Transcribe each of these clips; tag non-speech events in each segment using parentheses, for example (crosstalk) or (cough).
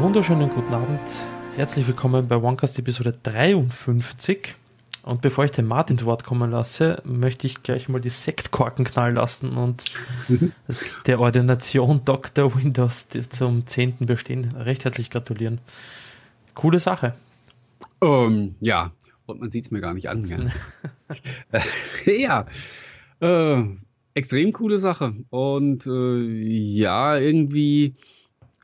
wunderschönen guten Abend. Herzlich willkommen bei OneCast Episode 53. Und bevor ich den Martin zu Wort kommen lasse, möchte ich gleich mal die Sektkorken knallen lassen und mhm. der Ordination Dr. Windows zum 10. Bestehen recht herzlich gratulieren. Coole Sache. Um, ähm, ja, und man sieht es mir gar nicht an. (laughs) (laughs) ja, äh, extrem coole Sache. Und äh, ja, irgendwie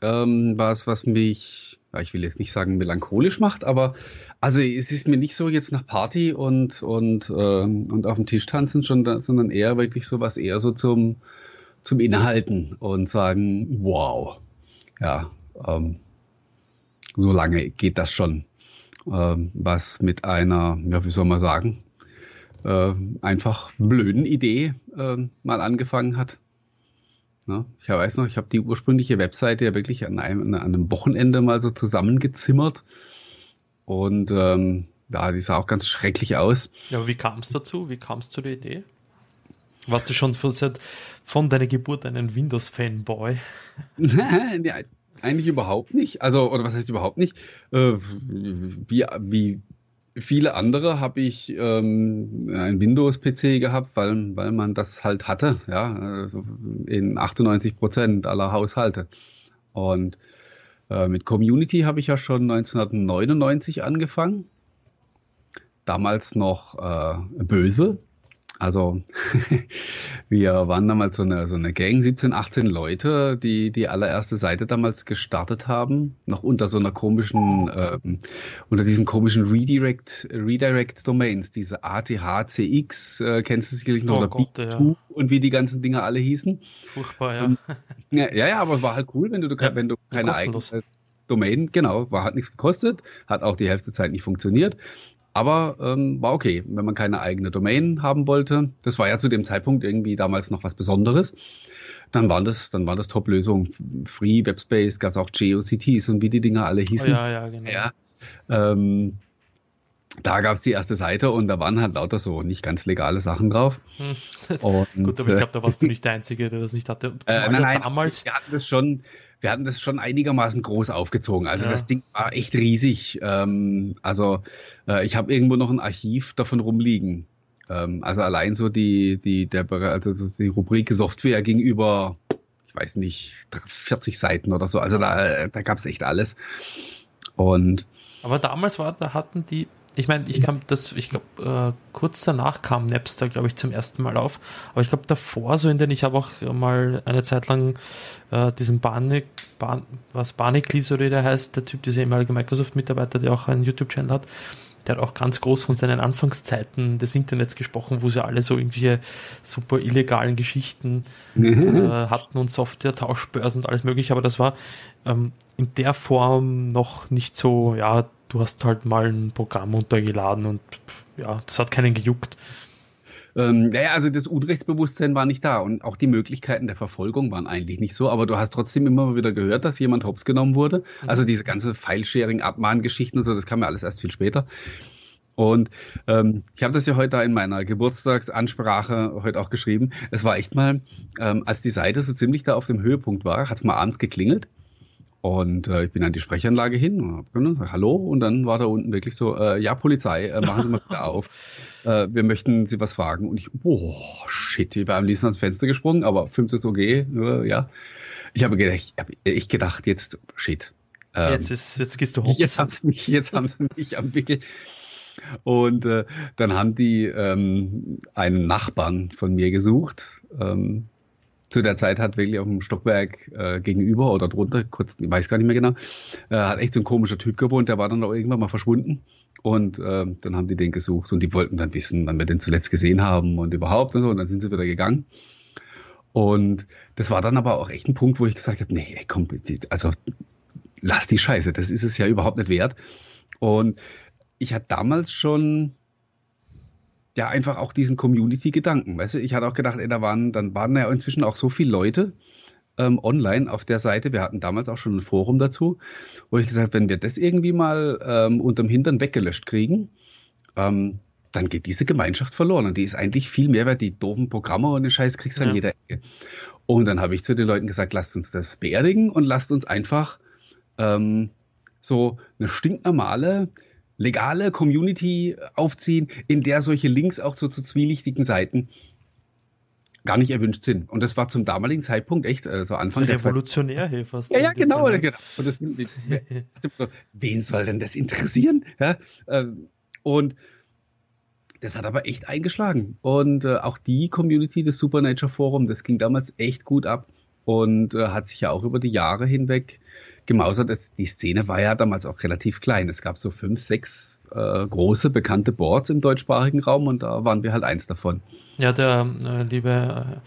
ähm, was, was mich, ich will jetzt nicht sagen melancholisch macht, aber also es ist mir nicht so jetzt nach Party und und ähm, und auf dem Tisch tanzen schon, da, sondern eher wirklich so was eher so zum zum Inhalten und sagen, wow, ja, ähm, so lange geht das schon, ähm, was mit einer, ja, wie soll man sagen, äh, einfach blöden Idee äh, mal angefangen hat. Ne? Ich weiß noch, ich habe die ursprüngliche Webseite ja wirklich an einem, an einem Wochenende mal so zusammengezimmert. Und ähm, ja, die sah auch ganz schrecklich aus. Ja, aber wie kam es dazu? Wie kam es zu der Idee? Warst du schon von, von deiner Geburt ein Windows-Fanboy? (laughs) ja, eigentlich überhaupt nicht. Also, oder was heißt überhaupt nicht? Äh, wie, wie viele andere habe ich ähm, ein Windows-PC gehabt, weil, weil man das halt hatte, ja, also in 98 Prozent aller Haushalte. Und äh, mit Community habe ich ja schon 1999 angefangen. Damals noch äh, böse, also (laughs) wir waren damals so eine, so eine Gang, 17, 18 Leute, die die allererste Seite damals gestartet haben, noch unter so einer komischen, äh, unter diesen komischen Redirect, Redirect Domains, diese ATHCX, äh, kennst du sicherlich noch, oh oder Gott, ja. und wie die ganzen Dinge alle hießen. Furchtbar, ja. Und, ja. Ja, aber es war halt cool, wenn du, ja, wenn du keine eigene Domain, genau, war hat nichts gekostet, hat auch die Hälfte Zeit nicht funktioniert. Aber ähm, war okay, wenn man keine eigene Domain haben wollte. Das war ja zu dem Zeitpunkt irgendwie damals noch was Besonderes. Dann waren das, dann war das Top-Lösung. Free Webspace, gab es auch GeoCities und wie die Dinger alle hießen. Oh, ja, ja, genau. Ja, ähm, da gab es die erste Seite und da waren halt lauter so nicht ganz legale Sachen drauf. Hm. Und, (laughs) Gut, aber ich glaube, da warst du nicht der Einzige, der das nicht hatte. Äh, nein, nein, damals. Wir hatten das schon, wir hatten das schon einigermaßen groß aufgezogen. Also ja. das Ding war echt riesig. Ähm, also äh, ich habe irgendwo noch ein Archiv davon rumliegen. Ähm, also allein so die, die, der, also die Rubrik Software gegenüber, ich weiß nicht, 40 Seiten oder so. Also da, da gab es echt alles. Und aber damals war, da hatten die ich meine, ich kam das, ich glaube, äh, kurz danach kam Napster, glaube ich, zum ersten Mal auf. Aber ich glaube, davor, so in den, ich habe auch mal eine Zeit lang äh, diesen Barnick, Bar, was Barnick oder der heißt, der Typ, dieser ehemalige Microsoft-Mitarbeiter, der auch einen YouTube-Channel hat, der hat auch ganz groß von seinen Anfangszeiten des Internets gesprochen, wo sie alle so irgendwelche super illegalen Geschichten mhm. äh, hatten und Software-Tauschbörsen und alles mögliche, aber das war ähm, in der Form noch nicht so, ja, du hast halt mal ein Programm runtergeladen und ja, das hat keinen gejuckt. Ähm, naja, also das Unrechtsbewusstsein war nicht da und auch die Möglichkeiten der Verfolgung waren eigentlich nicht so, aber du hast trotzdem immer wieder gehört, dass jemand hops genommen wurde. Mhm. Also diese ganze File-Sharing-Abmahngeschichten und so, das kam ja alles erst viel später. Und ähm, ich habe das ja heute in meiner Geburtstagsansprache heute auch geschrieben. Es war echt mal, ähm, als die Seite so ziemlich da auf dem Höhepunkt war, hat es mal abends geklingelt. Und äh, ich bin an die Sprechanlage hin und habe gesagt, hallo. Und dann war da unten wirklich so, äh, ja, Polizei, äh, machen Sie mal bitte (laughs) auf. Äh, wir möchten Sie was fragen. Und ich, oh, shit, ich war am liebsten ans Fenster gesprungen, aber 50 ist okay, äh, ja. Ich habe gedacht, ich, hab, ich gedacht, jetzt, shit. Ähm, jetzt, ist, jetzt gehst du hoch. Jetzt haben sie mich, jetzt haben sie mich am Wickel. Und äh, dann haben die ähm, einen Nachbarn von mir gesucht. Ähm, zu der Zeit hat wirklich auf dem Stockwerk äh, gegenüber oder drunter, kurz, ich weiß gar nicht mehr genau, äh, hat echt so ein komischer Typ gewohnt, der war dann auch irgendwann mal verschwunden. Und äh, dann haben die den gesucht und die wollten dann wissen, wann wir den zuletzt gesehen haben und überhaupt und so. Und dann sind sie wieder gegangen. Und das war dann aber auch echt ein Punkt, wo ich gesagt habe, nee, ey, komm, also lass die Scheiße, das ist es ja überhaupt nicht wert. Und ich hatte damals schon ja einfach auch diesen Community-Gedanken. Weißt du, ich hatte auch gedacht, ey, da waren, dann waren ja inzwischen auch so viele Leute ähm, online auf der Seite. Wir hatten damals auch schon ein Forum dazu, wo ich gesagt, wenn wir das irgendwie mal ähm, unterm Hintern weggelöscht kriegen, ähm, dann geht diese Gemeinschaft verloren. Und die ist eigentlich viel mehr, weil die doofen Programme und den Scheiß kriegst du ja. an jeder Ecke. Und dann habe ich zu den Leuten gesagt, lasst uns das beerdigen und lasst uns einfach ähm, so eine stinknormale, legale Community aufziehen, in der solche Links auch so zu zwielichtigen Seiten gar nicht erwünscht sind. Und das war zum damaligen Zeitpunkt echt, äh, so Anfang Revolutionär, hey, fast. Ja, ja, genau, genau. Und das, (laughs) wen soll denn das interessieren? Ja, ähm, und das hat aber echt eingeschlagen. Und äh, auch die Community des Supernature Forum, das ging damals echt gut ab und äh, hat sich ja auch über die Jahre hinweg gemausert. Die Szene war ja damals auch relativ klein. Es gab so fünf, sechs äh, große bekannte Boards im deutschsprachigen Raum und da waren wir halt eins davon. Ja, der äh, liebe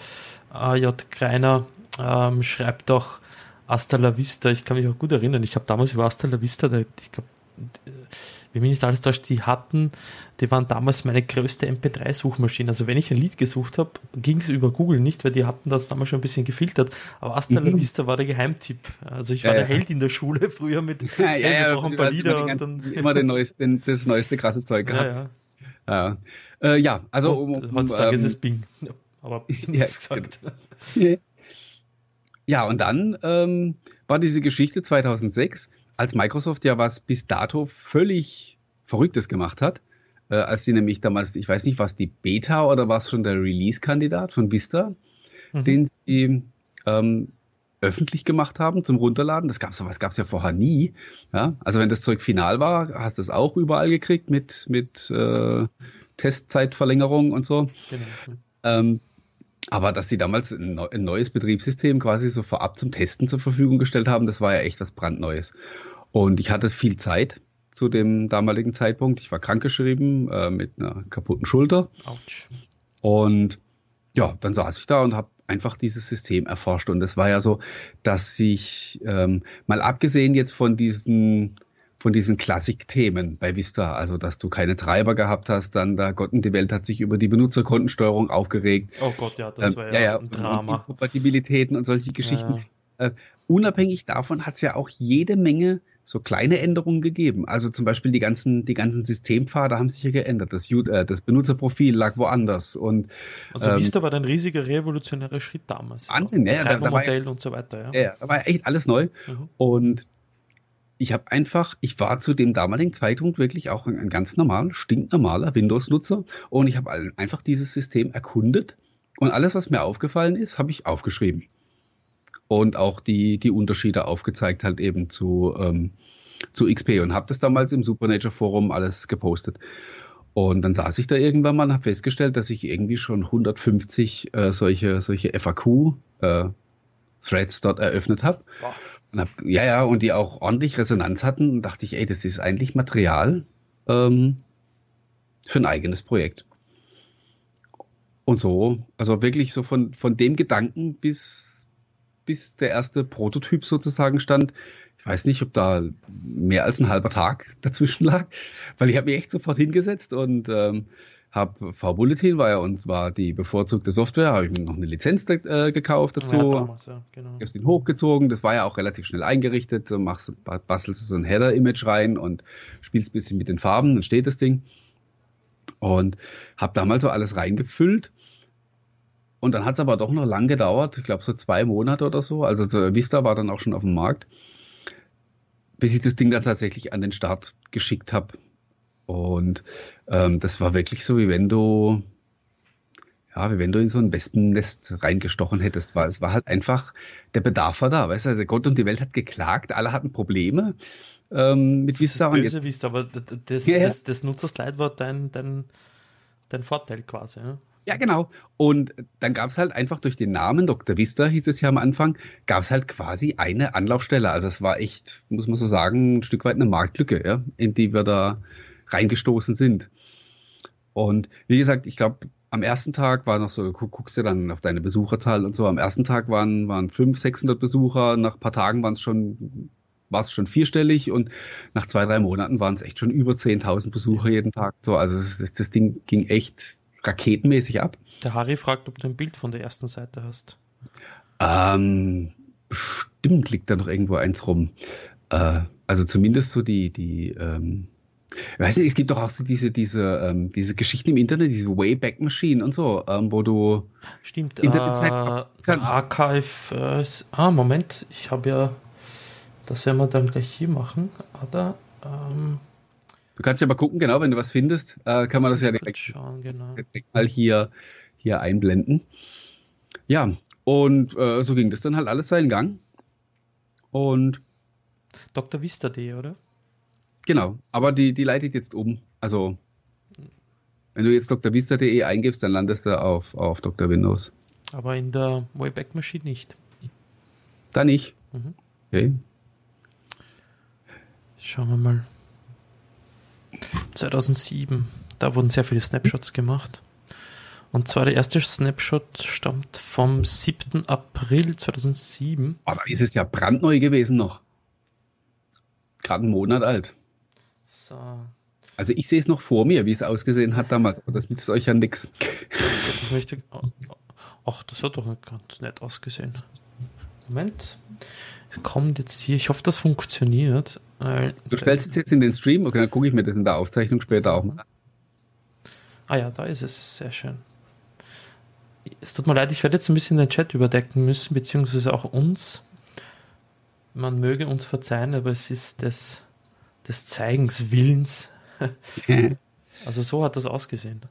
äh, AJ Greiner ähm, schreibt doch Asta la Vista. Ich kann mich auch gut erinnern. Ich habe damals über Asta la Vista, ich glaube, wie mich nicht alles täuscht, die hatten, die waren damals meine größte MP3-Suchmaschine. Also wenn ich ein Lied gesucht habe, ging es über Google nicht, weil die hatten das damals schon ein bisschen gefiltert. Aber Asta La mhm. Vista war der Geheimtipp. Also ich war ja, der Held in der Schule früher mit, (laughs) ja, ja, hey, wir brauchen ein paar Lieder. Und dann immer den (laughs) neuesten, das neueste krasse Zeug gehabt. Ja, ja. Äh, ja also um, um, heutzutage ähm, ist es Bing. Aber (laughs) ja, gesagt. Genau. Ja, und dann ähm, war diese Geschichte 2006 als Microsoft ja was bis dato völlig Verrücktes gemacht hat, äh, als sie nämlich damals, ich weiß nicht, was die Beta oder was schon der Release-Kandidat von Vista, mhm. den sie ähm, öffentlich gemacht haben zum Runterladen. Das gab's sowas gab's ja vorher nie. Ja? Also wenn das Zeug final war, hast du es auch überall gekriegt mit mit äh, Testzeitverlängerung und so. Genau. Ähm, aber dass sie damals ein, neues Betriebssystem quasi so vorab zum Testen zur Verfügung gestellt haben, das war ja echt was brandneues. Und ich hatte viel Zeit zu dem damaligen Zeitpunkt. Ich war krankgeschrieben äh, mit einer kaputten Schulter. Autsch. Und ja, dann saß ich da und habe einfach dieses System erforscht. Und es war ja so, dass sich ähm, mal abgesehen jetzt von diesen von diesen Klassik-Themen bei Vista, also dass du keine Treiber gehabt hast, dann da Gott und die Welt hat sich über die Benutzerkontensteuerung aufgeregt. Oh Gott, ja, das ähm, war ja, ja, ein Drama. Und Kompatibilitäten und solche Geschichten. Ja. Äh, unabhängig davon hat es ja auch jede Menge so kleine Änderungen gegeben. Also zum Beispiel die ganzen, die ganzen Systempfade haben sich ja geändert. Das, äh, das Benutzerprofil lag woanders. Und, also ähm, Vista war ein riesiger revolutionärer Schritt damals. Wahnsinn, ja. Das da, da war, und so weiter, ja. Ja, da war echt alles neu. Mhm. Und ich habe einfach, ich war zu dem damaligen Zeitpunkt wirklich auch ein, ganz normal, stinknormaler Windows-Nutzer und ich habe einfach dieses System erkundet und alles, was mir aufgefallen ist, habe ich aufgeschrieben. Und auch die, die Unterschiede aufgezeigt halt eben zu, ähm, zu XP und habe das damals im Supernature Forum alles gepostet. Und dann saß ich da irgendwann mal und habe festgestellt, dass ich irgendwie schon 150 äh, solche, solche FAQ-Threads äh, dort eröffnet habe. Und hab, ja, ja, und die auch ordentlich Resonanz hatten. Und dachte ich, ey, das ist eigentlich Material ähm, für ein eigenes Projekt. Und so, also wirklich so von, von dem Gedanken bis, bis der erste Prototyp sozusagen stand. Ich weiß nicht, ob da mehr als ein halber Tag (laughs) dazwischen lag, weil ich habe mich echt sofort hingesetzt und ähm, habe V-Bulletin, war ja uns war die bevorzugte Software, habe ich mir noch eine Lizenz äh, gekauft dazu. Ja, damals, ja, genau. Hast ihn hochgezogen, das war ja auch relativ schnell eingerichtet. Du machst, bastelst so ein Header-Image rein und spielst ein bisschen mit den Farben, dann steht das Ding. Und habe damals so alles reingefüllt. Und dann hat es aber doch noch lang gedauert, ich glaube so zwei Monate oder so. Also Vista war dann auch schon auf dem Markt, bis ich das Ding dann tatsächlich an den Start geschickt habe. Und ähm, das war wirklich so, wie wenn du, ja, wie wenn du in so ein Wespennest reingestochen hättest. War, es war halt einfach, der Bedarf war da, weißt du, also Gott und die Welt hat geklagt, alle hatten Probleme ähm, mit Vista. Das böse Vista, aber das, ja, das, das Nutzerslide war dein, dein, dein Vorteil quasi. Ne? Ja, genau. Und dann gab es halt einfach durch den Namen Dr. Vista, hieß es ja am Anfang, gab es halt quasi eine Anlaufstelle. Also es war echt, muss man so sagen, ein Stück weit eine Marktlücke, ja, in die wir da reingestoßen sind. Und wie gesagt, ich glaube, am ersten Tag war noch so, du guckst du dann auf deine Besucherzahl und so. Am ersten Tag waren, waren 500, 600 Besucher. Nach ein paar Tagen waren es schon, war es schon vierstellig und nach zwei, drei Monaten waren es echt schon über 10.000 Besucher jeden Tag. So, also das, das Ding ging echt raketenmäßig ab. Der Harry fragt, ob du ein Bild von der ersten Seite hast. Ähm, bestimmt liegt da noch irgendwo eins rum. Äh, also zumindest so die, die, ähm, Weißt du, es gibt doch auch so diese, diese, ähm, diese Geschichten im Internet, diese Wayback Machine und so, ähm, wo du Stimmt, Internetzeit äh, kannst. Archive, äh, ah, Moment, ich habe ja das werden wir dann gleich hier machen. Oder, ähm, du kannst ja mal gucken, genau, wenn du was findest, äh, kann man das ja direkt, schauen, genau. direkt mal hier, hier einblenden. Ja, und äh, so ging das dann halt alles seinen Gang. Und Dr. Vista.de, oder? Genau, aber die, die leitet jetzt um. Also, wenn du jetzt drvista.de eingibst, dann landest du auf, auf Dr. Windows. Aber in der Wayback Machine nicht. Da nicht. Mhm. Okay. Schauen wir mal. 2007, da wurden sehr viele Snapshots gemacht. Und zwar der erste Snapshot stammt vom 7. April 2007. Aber ist es ja brandneu gewesen noch. Gerade einen Monat alt. So. Also ich sehe es noch vor mir, wie es ausgesehen hat damals, aber das nützt euch ja nichts. Ich möchte. Oh, oh, ach, das hat doch ganz nett ausgesehen. Moment. Kommt jetzt hier. Ich hoffe, das funktioniert. Du stellst es jetzt in den Stream, okay, dann gucke ich mir das in der Aufzeichnung später auch mal an. Ah ja, da ist es. Sehr schön. Es tut mir leid, ich werde jetzt ein bisschen den Chat überdecken müssen, beziehungsweise auch uns. Man möge uns verzeihen, aber es ist des, des Zeigens Willens. (laughs) also so hat das ausgesehen.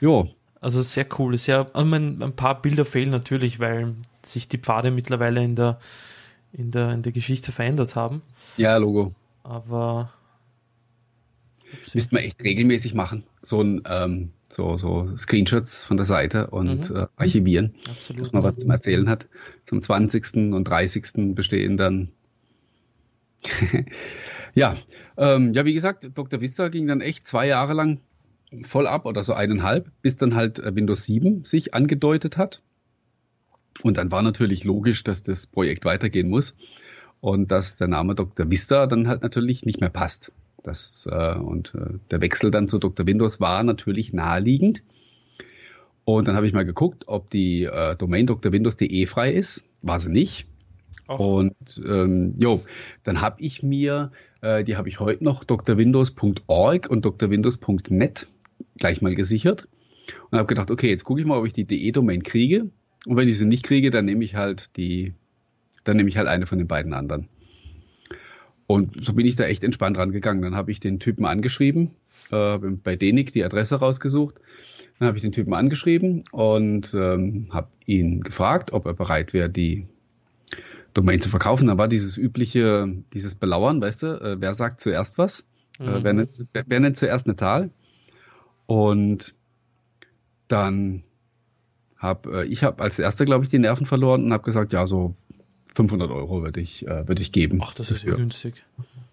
Jo. Also sehr cool. Sehr, also ein paar Bilder fehlen natürlich, weil sich die Pfade mittlerweile in der, in der, in der Geschichte verändert haben. Ja, Logo. Aber Müsste man echt regelmäßig machen. So ein ähm, so, so Screenshots von der Seite und mhm. äh, archivieren, Absolut. dass man was zum Erzählen hat. Zum 20. und 30. bestehen dann. (laughs) ja, ähm, ja, wie gesagt, Dr. Vista ging dann echt zwei Jahre lang voll ab oder so eineinhalb, bis dann halt äh, Windows 7 sich angedeutet hat. Und dann war natürlich logisch, dass das Projekt weitergehen muss und dass der Name Dr. Vista dann halt natürlich nicht mehr passt. Das, äh, und äh, der Wechsel dann zu Dr. Windows war natürlich naheliegend. Und dann habe ich mal geguckt, ob die äh, Domain drwindows.de frei ist. War sie nicht. Och. Und ähm, jo, dann habe ich mir, äh, die habe ich heute noch, drwindows.org und drwindows.net gleich mal gesichert. Und habe gedacht, okay, jetzt gucke ich mal, ob ich die DE-Domain kriege. Und wenn ich sie nicht kriege, dann nehme ich halt die, dann nehme ich halt eine von den beiden anderen. Und so bin ich da echt entspannt rangegangen. Dann habe ich den Typen angeschrieben, äh, bei Denik die Adresse rausgesucht. Dann habe ich den Typen angeschrieben und ähm, habe ihn gefragt, ob er bereit wäre, die Domain zu verkaufen. Da war dieses übliche, dieses Belauern, weißt du, äh, wer sagt zuerst was? Äh, mhm. Äh, wer, nennt, wer, wer nennt zuerst eine Zahl? Und dann habe äh, ich habe als erster, glaube ich, die Nerven verloren und habe gesagt, ja, so 500 Euro würde ich, äh, würde ich geben. Ach, das ist ja günstig.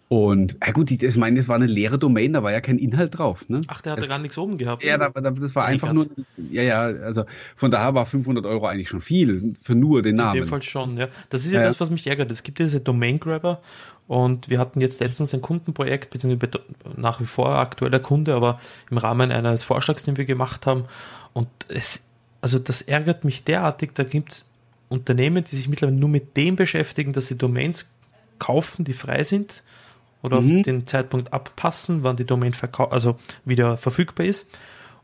Und, ja gut, ich meine, das war eine leere Domain, da war ja kein Inhalt drauf. Ne? Ach, der hatte das, gar nichts oben gehabt. Ja, da, das war einfach nur, ja, ja, also von daher war 500 Euro eigentlich schon viel für nur den Namen. In dem Fall schon, ja. Das ist ja, ja das, was mich ärgert. Es gibt diese Domain Grabber und wir hatten jetzt letztens ein Kundenprojekt, beziehungsweise nach wie vor aktueller Kunde, aber im Rahmen eines Vorschlags, den wir gemacht haben. Und es, also das ärgert mich derartig, da gibt es Unternehmen, die sich mittlerweile nur mit dem beschäftigen, dass sie Domains kaufen, die frei sind oder mhm. auf den Zeitpunkt abpassen, wann die Domain also wieder verfügbar ist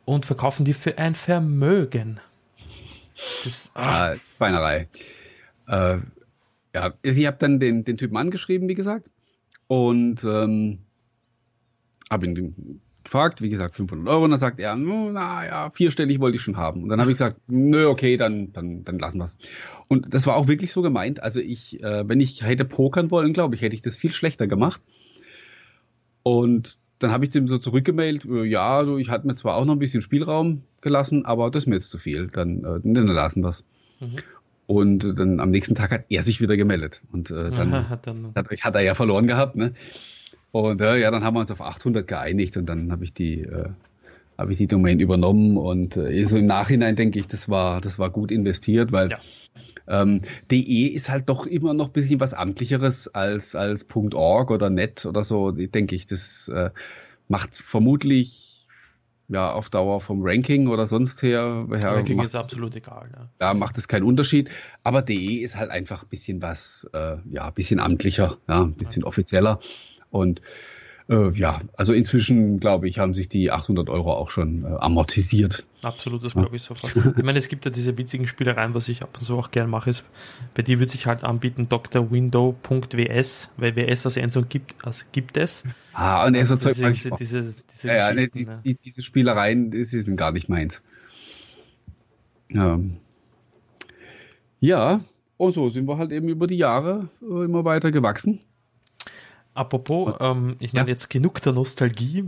und verkaufen die für ein Vermögen. Das ist ah, Schweinerei. Äh, ja, ich habe dann den, den Typen angeschrieben, wie gesagt, und ähm, habe ihn gefragt, wie gesagt, 500 Euro, und dann sagt er, naja, vierstellig wollte ich schon haben. Und dann habe ich gesagt, nö, okay, dann, dann, dann lassen wir es. Und das war auch wirklich so gemeint. Also ich, äh, wenn ich hätte pokern wollen, glaube ich, hätte ich das viel schlechter gemacht. Und dann habe ich dem so zurückgemailt, äh, ja, also ich hatte mir zwar auch noch ein bisschen Spielraum gelassen, aber das ist mir jetzt zu viel. Dann, äh, dann lassen wir es. Mhm. Und dann am nächsten Tag hat er sich wieder gemeldet. Und äh, dann, Aha, (laughs) hat, dann hat, er ja verloren gehabt. Ne? Und äh, ja, dann haben wir uns auf 800 geeinigt und dann habe ich die äh, habe ich die Domain übernommen und äh, so im Nachhinein denke ich, das war das war gut investiert, weil ja. ähm, DE ist halt doch immer noch ein bisschen was amtlicheres als als .org oder .net oder so, denke ich. Das äh, macht vermutlich ja auf Dauer vom Ranking oder sonst her. her Ranking ist absolut egal. Ja. ja, macht es keinen Unterschied. Aber DE ist halt einfach ein bisschen was, äh, ja, ein bisschen amtlicher, ja, ein bisschen ja. offizieller. Und Äh, ja, also inzwischen, glaube ich, haben sich die 800 Euro auch schon äh, amortisiert. Absolut, das glaube ich sofort. ich meine, es gibt ja diese witzigen Spielereien, was ich ab und zu auch gerne mache, ist, bei dir würde sich halt anbieten drwindow.ws, weil WS als Endung gibt, also gibt es. Ah, und er so Zeug diese, diese, diese, ja, ja, nee, die, die, diese Spielereien, die sind gar nicht meins. Ähm, ja, und so sind wir halt eben über die Jahre äh, immer weiter gewachsen. Apropos, ähm, ich meine ja. jetzt genug der Nostalgie.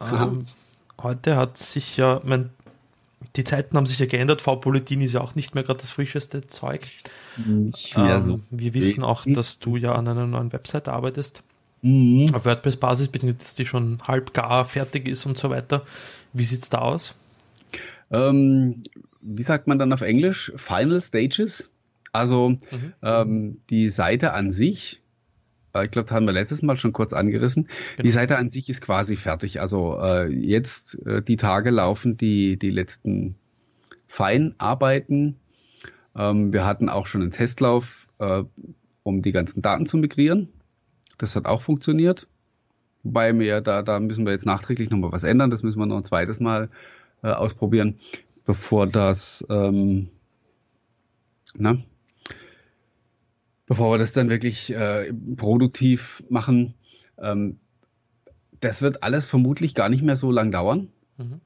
Ähm, heute hat sich ja, mein, die Zeiten haben sich ja geändert. V-Politin ist ja auch nicht mehr gerade das frischeste Zeug. Ähm, so. Wir wissen auch, dass du ja an einer neuen Website arbeitest. Mhm. Auf WordPress-Basis, dass die schon halb gar fertig ist und so weiter. Wie sieht es da aus? Ähm, wie sagt man dann auf Englisch? Final Stages. Also mhm. ähm, die Seite an sich, ich glaube, das haben wir letztes Mal schon kurz angerissen. Genau. Die Seite an sich ist quasi fertig. Also äh, jetzt äh, die Tage laufen die, die letzten Feinarbeiten. Ähm, wir hatten auch schon einen Testlauf, äh, um die ganzen Daten zu migrieren. Das hat auch funktioniert. Wobei wir da, da müssen wir jetzt nachträglich nochmal was ändern. Das müssen wir noch ein zweites Mal äh, ausprobieren, bevor das ähm, na, bevor wir das dann wirklich äh, produktiv machen. Ähm, das wird alles vermutlich gar nicht mehr so lang dauern. Mhm.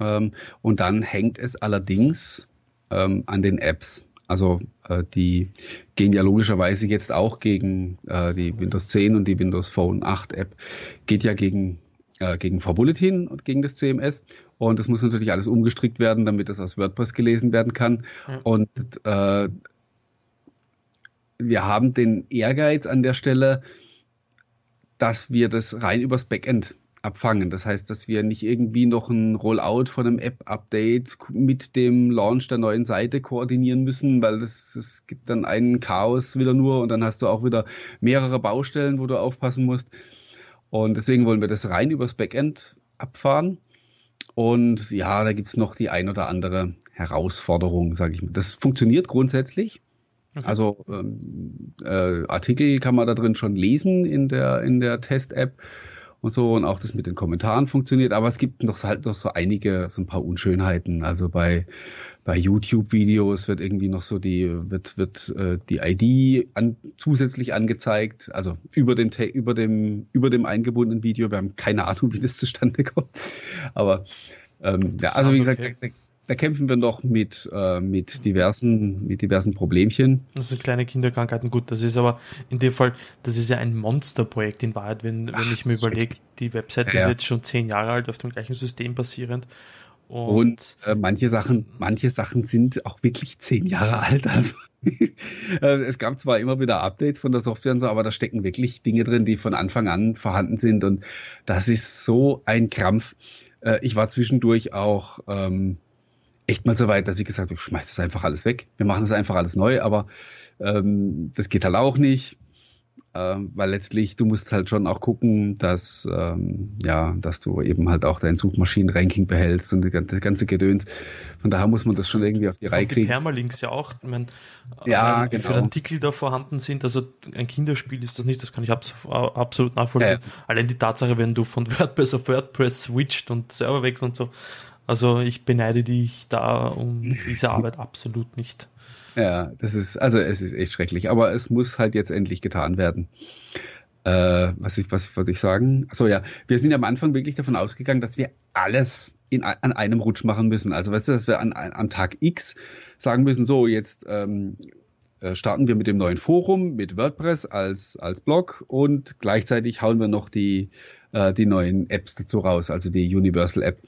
Ähm, und dann hängt es allerdings ähm, an den Apps. Also äh, die gehen ja logischerweise jetzt auch gegen äh, die Windows 10 und die Windows Phone 8 App, geht ja gegen, äh, gegen V-Bulletin und gegen das CMS. Und das muss natürlich alles umgestrickt werden, damit das aus WordPress gelesen werden kann. Ja. Und äh, wir haben den Ehrgeiz an der Stelle, dass wir das rein übers Backend abfangen. Das heißt, dass wir nicht irgendwie noch ein Rollout von einem App-Update mit dem Launch der neuen Seite koordinieren müssen, weil es gibt dann einen Chaos wieder nur und dann hast du auch wieder mehrere Baustellen, wo du aufpassen musst. Und deswegen wollen wir das rein übers Backend abfahren. Und ja, da gibt es noch die ein oder andere Herausforderung, sage ich mal. Das funktioniert grundsätzlich. Okay. Also ähm, äh, Artikel kann man da drin schon lesen in der, in der Test-App und so und auch das mit den Kommentaren funktioniert, aber es gibt noch halt noch so einige, so ein paar Unschönheiten. Also bei, bei YouTube-Videos wird irgendwie noch so die, wird, wird äh, die ID an, zusätzlich angezeigt, also über dem, über dem, über dem eingebundenen Video. Wir haben keine Ahnung, wie das zustande (laughs) kommt. Aber ähm, ja, also wie gesagt, okay da kämpfen wir noch mit, äh, mit, diversen, mit diversen Problemchen. Also kleine Kinderkrankheiten, gut, das ist aber in dem Fall, das ist ja ein Monsterprojekt in Wahrheit, wenn, wenn Ach, ich mir überlege, die Webseite ja. ist jetzt schon zehn Jahre alt, auf dem gleichen System basierend. Und, und äh, manche Sachen, manche Sachen sind auch wirklich zehn Jahre alt. Also (laughs) äh, es gab zwar immer wieder Updates von der Software und so, aber da stecken wirklich Dinge drin, die von Anfang an vorhanden sind. Und das ist so ein Krampf. Äh, ich war zwischendurch auch ähm, echt mal so weit, dass ich gesagt habe, ich schmeiß das einfach alles weg. Wir machen das einfach alles neu, aber ähm, das geht halt auch nicht. Ähm, weil letztlich du musst halt schon auch gucken, dass ähm, ja, dass du eben halt auch dein Suchmaschinen-Ranking behältst und die ganze, Gedöns. Von daher muss man das schon irgendwie auf die Reihe kriegen. Die Permalinks ja auch, ich mein, ja, genau. wie viele Artikel da vorhanden sind. Also ein Kinderspiel ist das nicht, das kann ich abs absolut nachvollziehen. Ja. Allein die Tatsache, wenn du von (laughs) WordPress auf WordPress switcht und Server wechselst und so, also ich beneide dich da um diese Arbeit absolut nicht. Ja, das ist, also es ist echt schrecklich, aber es muss halt jetzt endlich getan werden. Äh, was ich, was wollte ich sagen? Achso, ja, wir sind am Anfang wirklich davon ausgegangen, dass wir alles in, an einem Rutsch machen müssen. Also weißt du, dass wir an, an am Tag X sagen müssen, so jetzt ähm, äh, starten wir mit dem neuen Forum, mit WordPress als, als Blog und gleichzeitig hauen wir noch die, äh, die neuen Apps dazu raus, also die Universal App.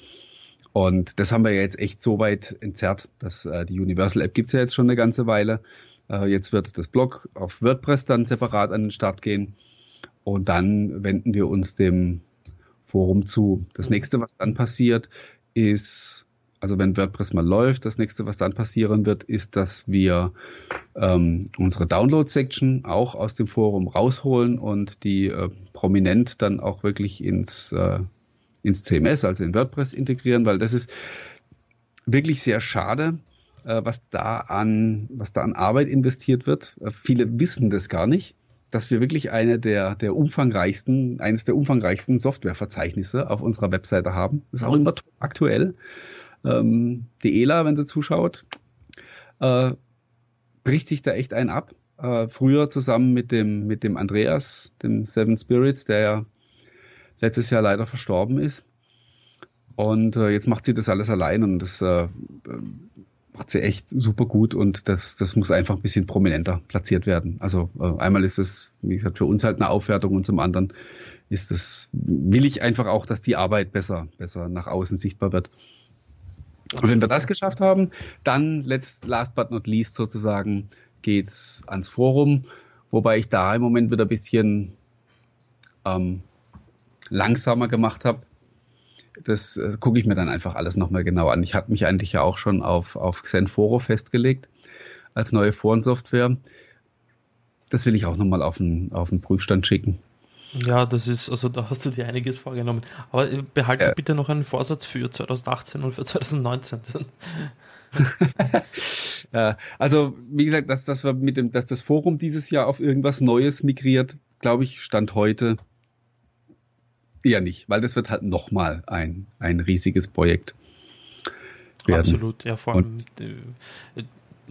Und das haben wir ja jetzt echt so weit entzerrt, dass äh, die Universal App gibt's ja jetzt schon eine ganze Weile. Äh, jetzt wird das Blog auf WordPress dann separat an den Start gehen. Und dann wenden wir uns dem Forum zu. Das mhm. nächste, was dann passiert, ist, also wenn WordPress mal läuft, das nächste, was dann passieren wird, ist, dass wir ähm, unsere Download-Section auch aus dem Forum rausholen und die äh, prominent dann auch wirklich ins äh, ins CMS, also in WordPress integrieren, weil das ist wirklich sehr schade, äh, was da an, was da an Arbeit investiert wird. Äh, viele wissen das gar nicht. dass wir wirklich eine der, der umfangreichsten, eines der umfangreichsten Softwareverzeichnisse auf unserer Webseite haben. ist auch immer aktuell. Ähm, die ELA, wenn sie zuschaut, äh, bricht sich da echt ein ab. Früher zusammen mit dem, mit dem Andreas, dem Seven Spirits, der ja letztes Jahr leider verstorben ist. Und äh, jetzt macht sie das alles allein und das äh, macht sie echt super gut und das, das muss einfach ein bisschen prominenter platziert werden. Also äh, einmal ist es, wie gesagt, für uns halt eine Aufwertung und zum anderen ist es, will ich einfach auch, dass die Arbeit besser, besser nach außen sichtbar wird. Und wenn wir das geschafft haben, dann letzt, last but not least sozusagen geht's ans Forum, wobei ich da im Moment wieder ein bisschen ähm, langsamer gemacht habe das äh, gucke ich mir dann einfach alles nochmal genau an. Ich hatte mich eigentlich ja auch schon auf, auf Xenforo festgelegt als neue Forensoftware. Das will ich auch nochmal auf den, auf den Prüfstand schicken. Ja, das ist, also da hast du dir einiges vorgenommen. Aber äh, behalte ja. bitte noch einen Vorsatz für 2018 und für 2019. (laughs) ja, also wie gesagt, dass, dass, wir mit dem, dass das Forum dieses Jahr auf irgendwas Neues migriert, glaube ich, stand heute Eher nicht, weil das wird halt nochmal ein, ein riesiges Projekt werden. Absolut, ja, vor allem, äh,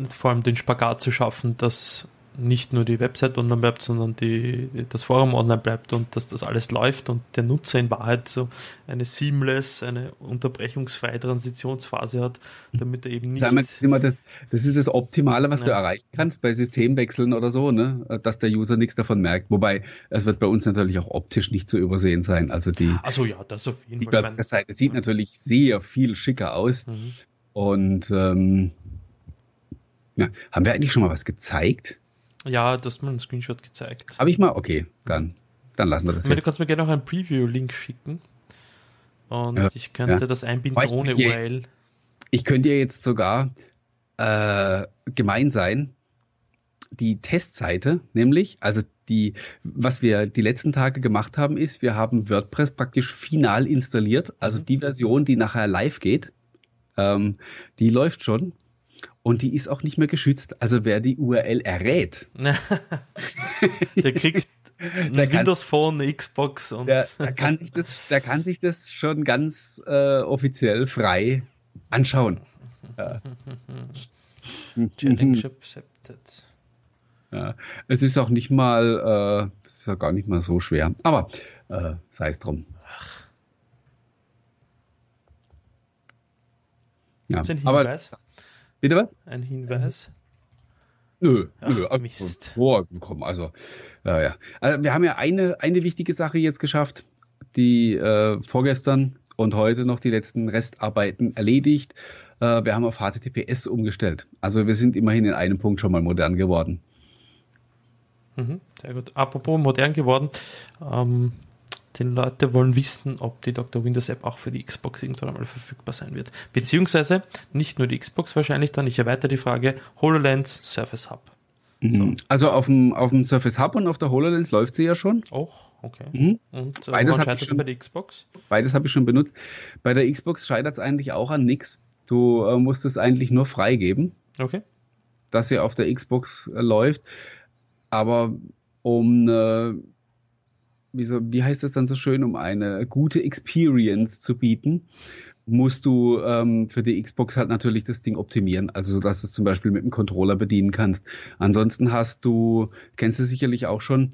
vor allem den Spagat zu schaffen, dass nicht nur die Website online bleibt, sondern die, das Forum online bleibt und dass das alles läuft und der Nutzer in Wahrheit so eine seamless, eine unterbrechungsfreie Transitionsphase hat, damit er eben nicht. Sag mal, das, das ist das Optimale, was ja. du erreichen kannst bei Systemwechseln oder so, ne? dass der User nichts davon merkt. Wobei es wird bei uns natürlich auch optisch nicht zu übersehen sein. Also die, also ja, das auf jeden Fall. Die Seite sieht natürlich sehr viel schicker aus. Mhm. Und ähm, ja, haben wir eigentlich schon mal was gezeigt? Ja, du hast mir einen Screenshot gezeigt. Habe ich mal? Okay, dann, dann lassen wir das meine, jetzt. Du kannst mir gerne noch einen Preview-Link schicken. Und ja, ich könnte ja. das einbinden ich ohne URL. Ich könnte ja jetzt sogar äh, gemein sein, die Testseite, nämlich, also die, was wir die letzten Tage gemacht haben, ist, wir haben WordPress praktisch final installiert, also mhm. die Version, die nachher live geht, ähm, die läuft schon und die ist auch nicht mehr geschützt. Also wer die URL errät, (laughs) der kriegt (laughs) ein der Windows Phone, eine Xbox und der, der, kann sich das, der kann sich das schon ganz äh, offiziell frei anschauen. Ja. Challenge accepted. Ja, es ist auch nicht mal, äh, ist ja gar nicht mal so schwer. Aber äh, sei es drum. Ja, aber Bitte was? Ein Hinweis? Nö, Ach, nö. Also, Mist. Vorgekommen. Also, äh, ja. Also, wir haben ja eine, eine wichtige Sache jetzt geschafft, die äh, vorgestern und heute noch die letzten Restarbeiten erledigt. Äh, wir haben auf HTTPS umgestellt. Also wir sind immerhin in einem Punkt schon mal modern geworden. Mhm, sehr gut. Apropos modern geworden. Ähm, die Leute wollen wissen, ob die Dr. Windows App auch für die Xbox irgendwann einmal verfügbar sein wird. Beziehungsweise nicht nur die Xbox wahrscheinlich dann, ich erweitere die Frage, HoloLens, Surface Hub. Mhm. So. Also auf dem, auf dem Surface Hub und auf der HoloLens läuft sie ja schon. Oh, okay. Mhm. Und äh, beides scheitert es bei der Xbox? Beides habe ich schon benutzt. Bei der Xbox scheitert es eigentlich auch an nichts. Du äh, musst es eigentlich nur freigeben. Okay. Dass sie auf der Xbox äh, läuft. Aber um eine wie, so, wie heißt das dann so schön, um eine gute Experience zu bieten, musst du ähm, für die Xbox halt natürlich das Ding optimieren, also so dass du es zum Beispiel mit dem Controller bedienen kannst. Ansonsten hast du, kennst du sicherlich auch schon,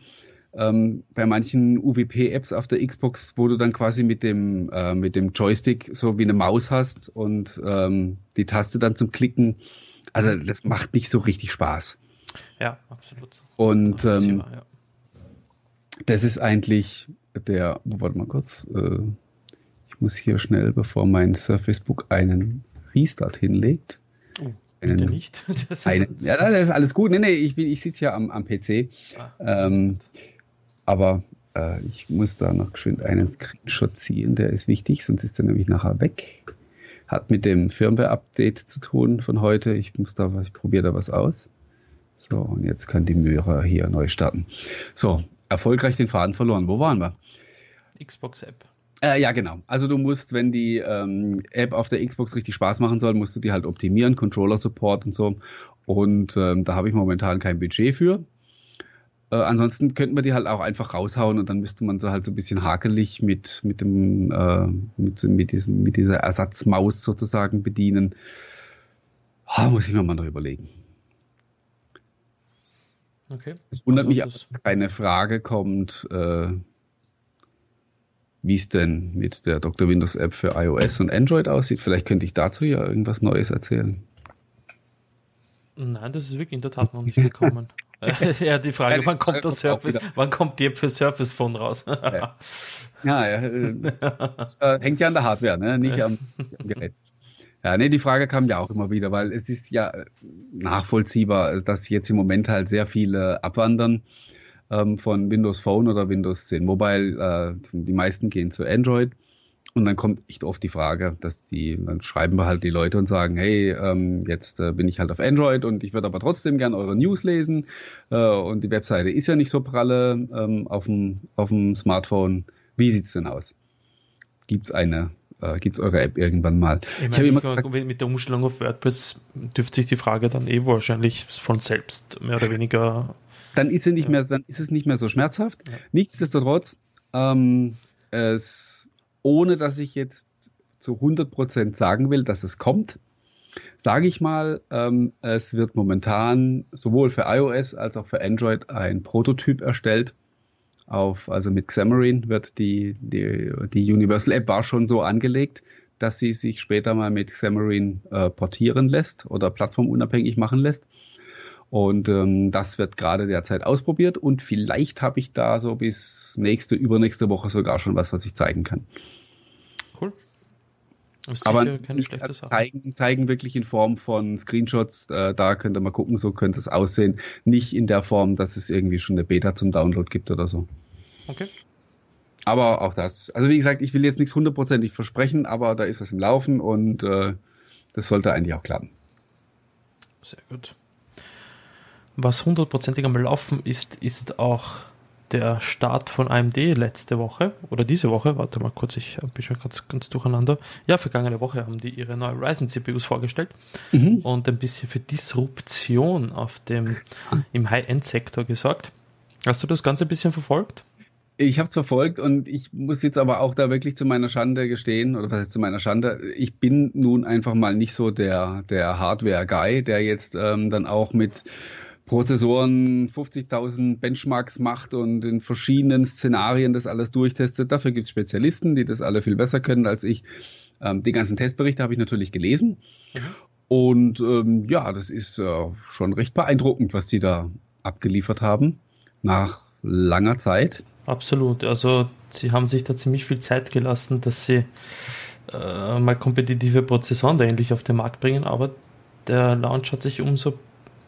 ähm, bei manchen UWP-Apps auf der Xbox, wo du dann quasi mit dem, äh, mit dem Joystick so wie eine Maus hast und ähm, die Taste dann zum Klicken. Also das macht nicht so richtig Spaß. Ja, absolut. Und ähm, ja das ist eigentlich der, warte mal kurz, äh, ich muss hier schnell, bevor mein Surface Book einen Restart hinlegt. Oh, einen, bitte nicht. (laughs) einen, ja, das ist alles gut. Nee, nee, ich, ich sitze ja am, am PC. Ah, ähm, aber äh, ich muss da noch geschwind einen Screenshot ziehen, der ist wichtig, sonst ist er nämlich nachher weg. Hat mit dem Firmware-Update zu tun von heute. Ich muss da, ich probiere da was aus. So, und jetzt kann die Möhre hier neu starten. So, erfolgreich den Faden verloren. Wo waren wir? Xbox-App. Äh, ja, genau. Also du musst, wenn die ähm, App auf der Xbox richtig Spaß machen soll, musst du die halt optimieren, Controller-Support und so. Und ähm, da habe ich momentan kein Budget für. Äh, ansonsten könnten wir die halt auch einfach raushauen und dann müsste man sie halt so ein bisschen hakelig mit, mit, dem, äh, mit, mit, diesen, mit dieser Ersatzmaus sozusagen bedienen. Oh, muss ich mir mal noch überlegen. Okay. Es wundert also mich, dass keine Frage kommt, äh, wie es denn mit der Dr. Windows App für iOS und Android aussieht. Vielleicht könnte ich dazu ja irgendwas Neues erzählen. Nein, das ist wirklich in der Tat noch nicht gekommen. (laughs) (laughs) ja, die Frage, wann kommt das Surface, wann kommt die App für Surface Phone raus? ja, ja, (laughs) äh, hängt ja an der Hardware, ne? nicht am, am Gerät. Ja, nee, die Frage kam ja auch immer wieder, weil es ist ja nachvollziehbar, dass jetzt im Moment halt sehr viele abwandern ähm, von Windows Phone oder Windows 10 Mobile. Äh, die meisten gehen zu Android. Und dann kommt echt oft die Frage, dass die, dann schreiben wir halt die Leute und sagen, hey, ähm, jetzt äh, bin ich halt auf Android und ich würde aber trotzdem gern eure News lesen. Äh, und die Webseite ist ja nicht so pralle ähm, auf, dem, Smartphone. Wie sieht's denn aus? Gibt's eine, äh, gibt's eure App irgendwann mal? Ich, meine, ich immer gesagt, mit der Umstellung auf WordPress dürfte sich die Frage dann eh wahrscheinlich von selbst mehr oder weniger. Dann ist, sie nicht mehr, dann ist es nicht mehr so schmerzhaft. Ja. Nichtsdestotrotz, ähm, es ohne dass ich jetzt zu 100% sagen will, dass es kommt, sage ich mal, ähm, es wird momentan sowohl für iOS als auch für Android ein Prototyp erstellt. Auf, also mit Xamarin wird die, die, die Universal App war schon so angelegt, dass sie sich später mal mit Xamarin äh, portieren lässt oder plattformunabhängig machen lässt. Und ähm, das wird gerade derzeit ausprobiert und vielleicht habe ich da so bis nächste, übernächste Woche sogar schon was, was ich zeigen kann. Cool. Aber zeigen, zeigen wirklich in Form von Screenshots, äh, da könnt ihr mal gucken, so könnte es aussehen. Nicht in der Form, dass es irgendwie schon eine Beta zum Download gibt oder so. Okay. Aber auch das. Also wie gesagt, ich will jetzt nichts hundertprozentig versprechen, aber da ist was im Laufen und äh, das sollte eigentlich auch klappen. Sehr gut. Was hundertprozentig am Laufen ist, ist auch der Start von AMD letzte Woche oder diese Woche. Warte mal kurz, ich bin schon ganz, ganz durcheinander. Ja, vergangene Woche haben die ihre neue Ryzen CPUs vorgestellt mhm. und ein bisschen für Disruption auf dem, im High-End-Sektor gesorgt. Hast du das Ganze ein bisschen verfolgt? Ich habe es verfolgt und ich muss jetzt aber auch da wirklich zu meiner Schande gestehen, oder was heißt zu meiner Schande, ich bin nun einfach mal nicht so der, der Hardware-Guy, der jetzt ähm, dann auch mit Prozessoren 50.000 Benchmarks macht und in verschiedenen Szenarien das alles durchtestet. Dafür gibt es Spezialisten, die das alle viel besser können als ich. Ähm, die ganzen Testberichte habe ich natürlich gelesen. Mhm. Und ähm, ja, das ist äh, schon recht beeindruckend, was die da abgeliefert haben nach langer Zeit. Absolut. Also sie haben sich da ziemlich viel Zeit gelassen, dass sie äh, mal kompetitive Prozessoren da endlich auf den Markt bringen, aber der Launch hat sich umso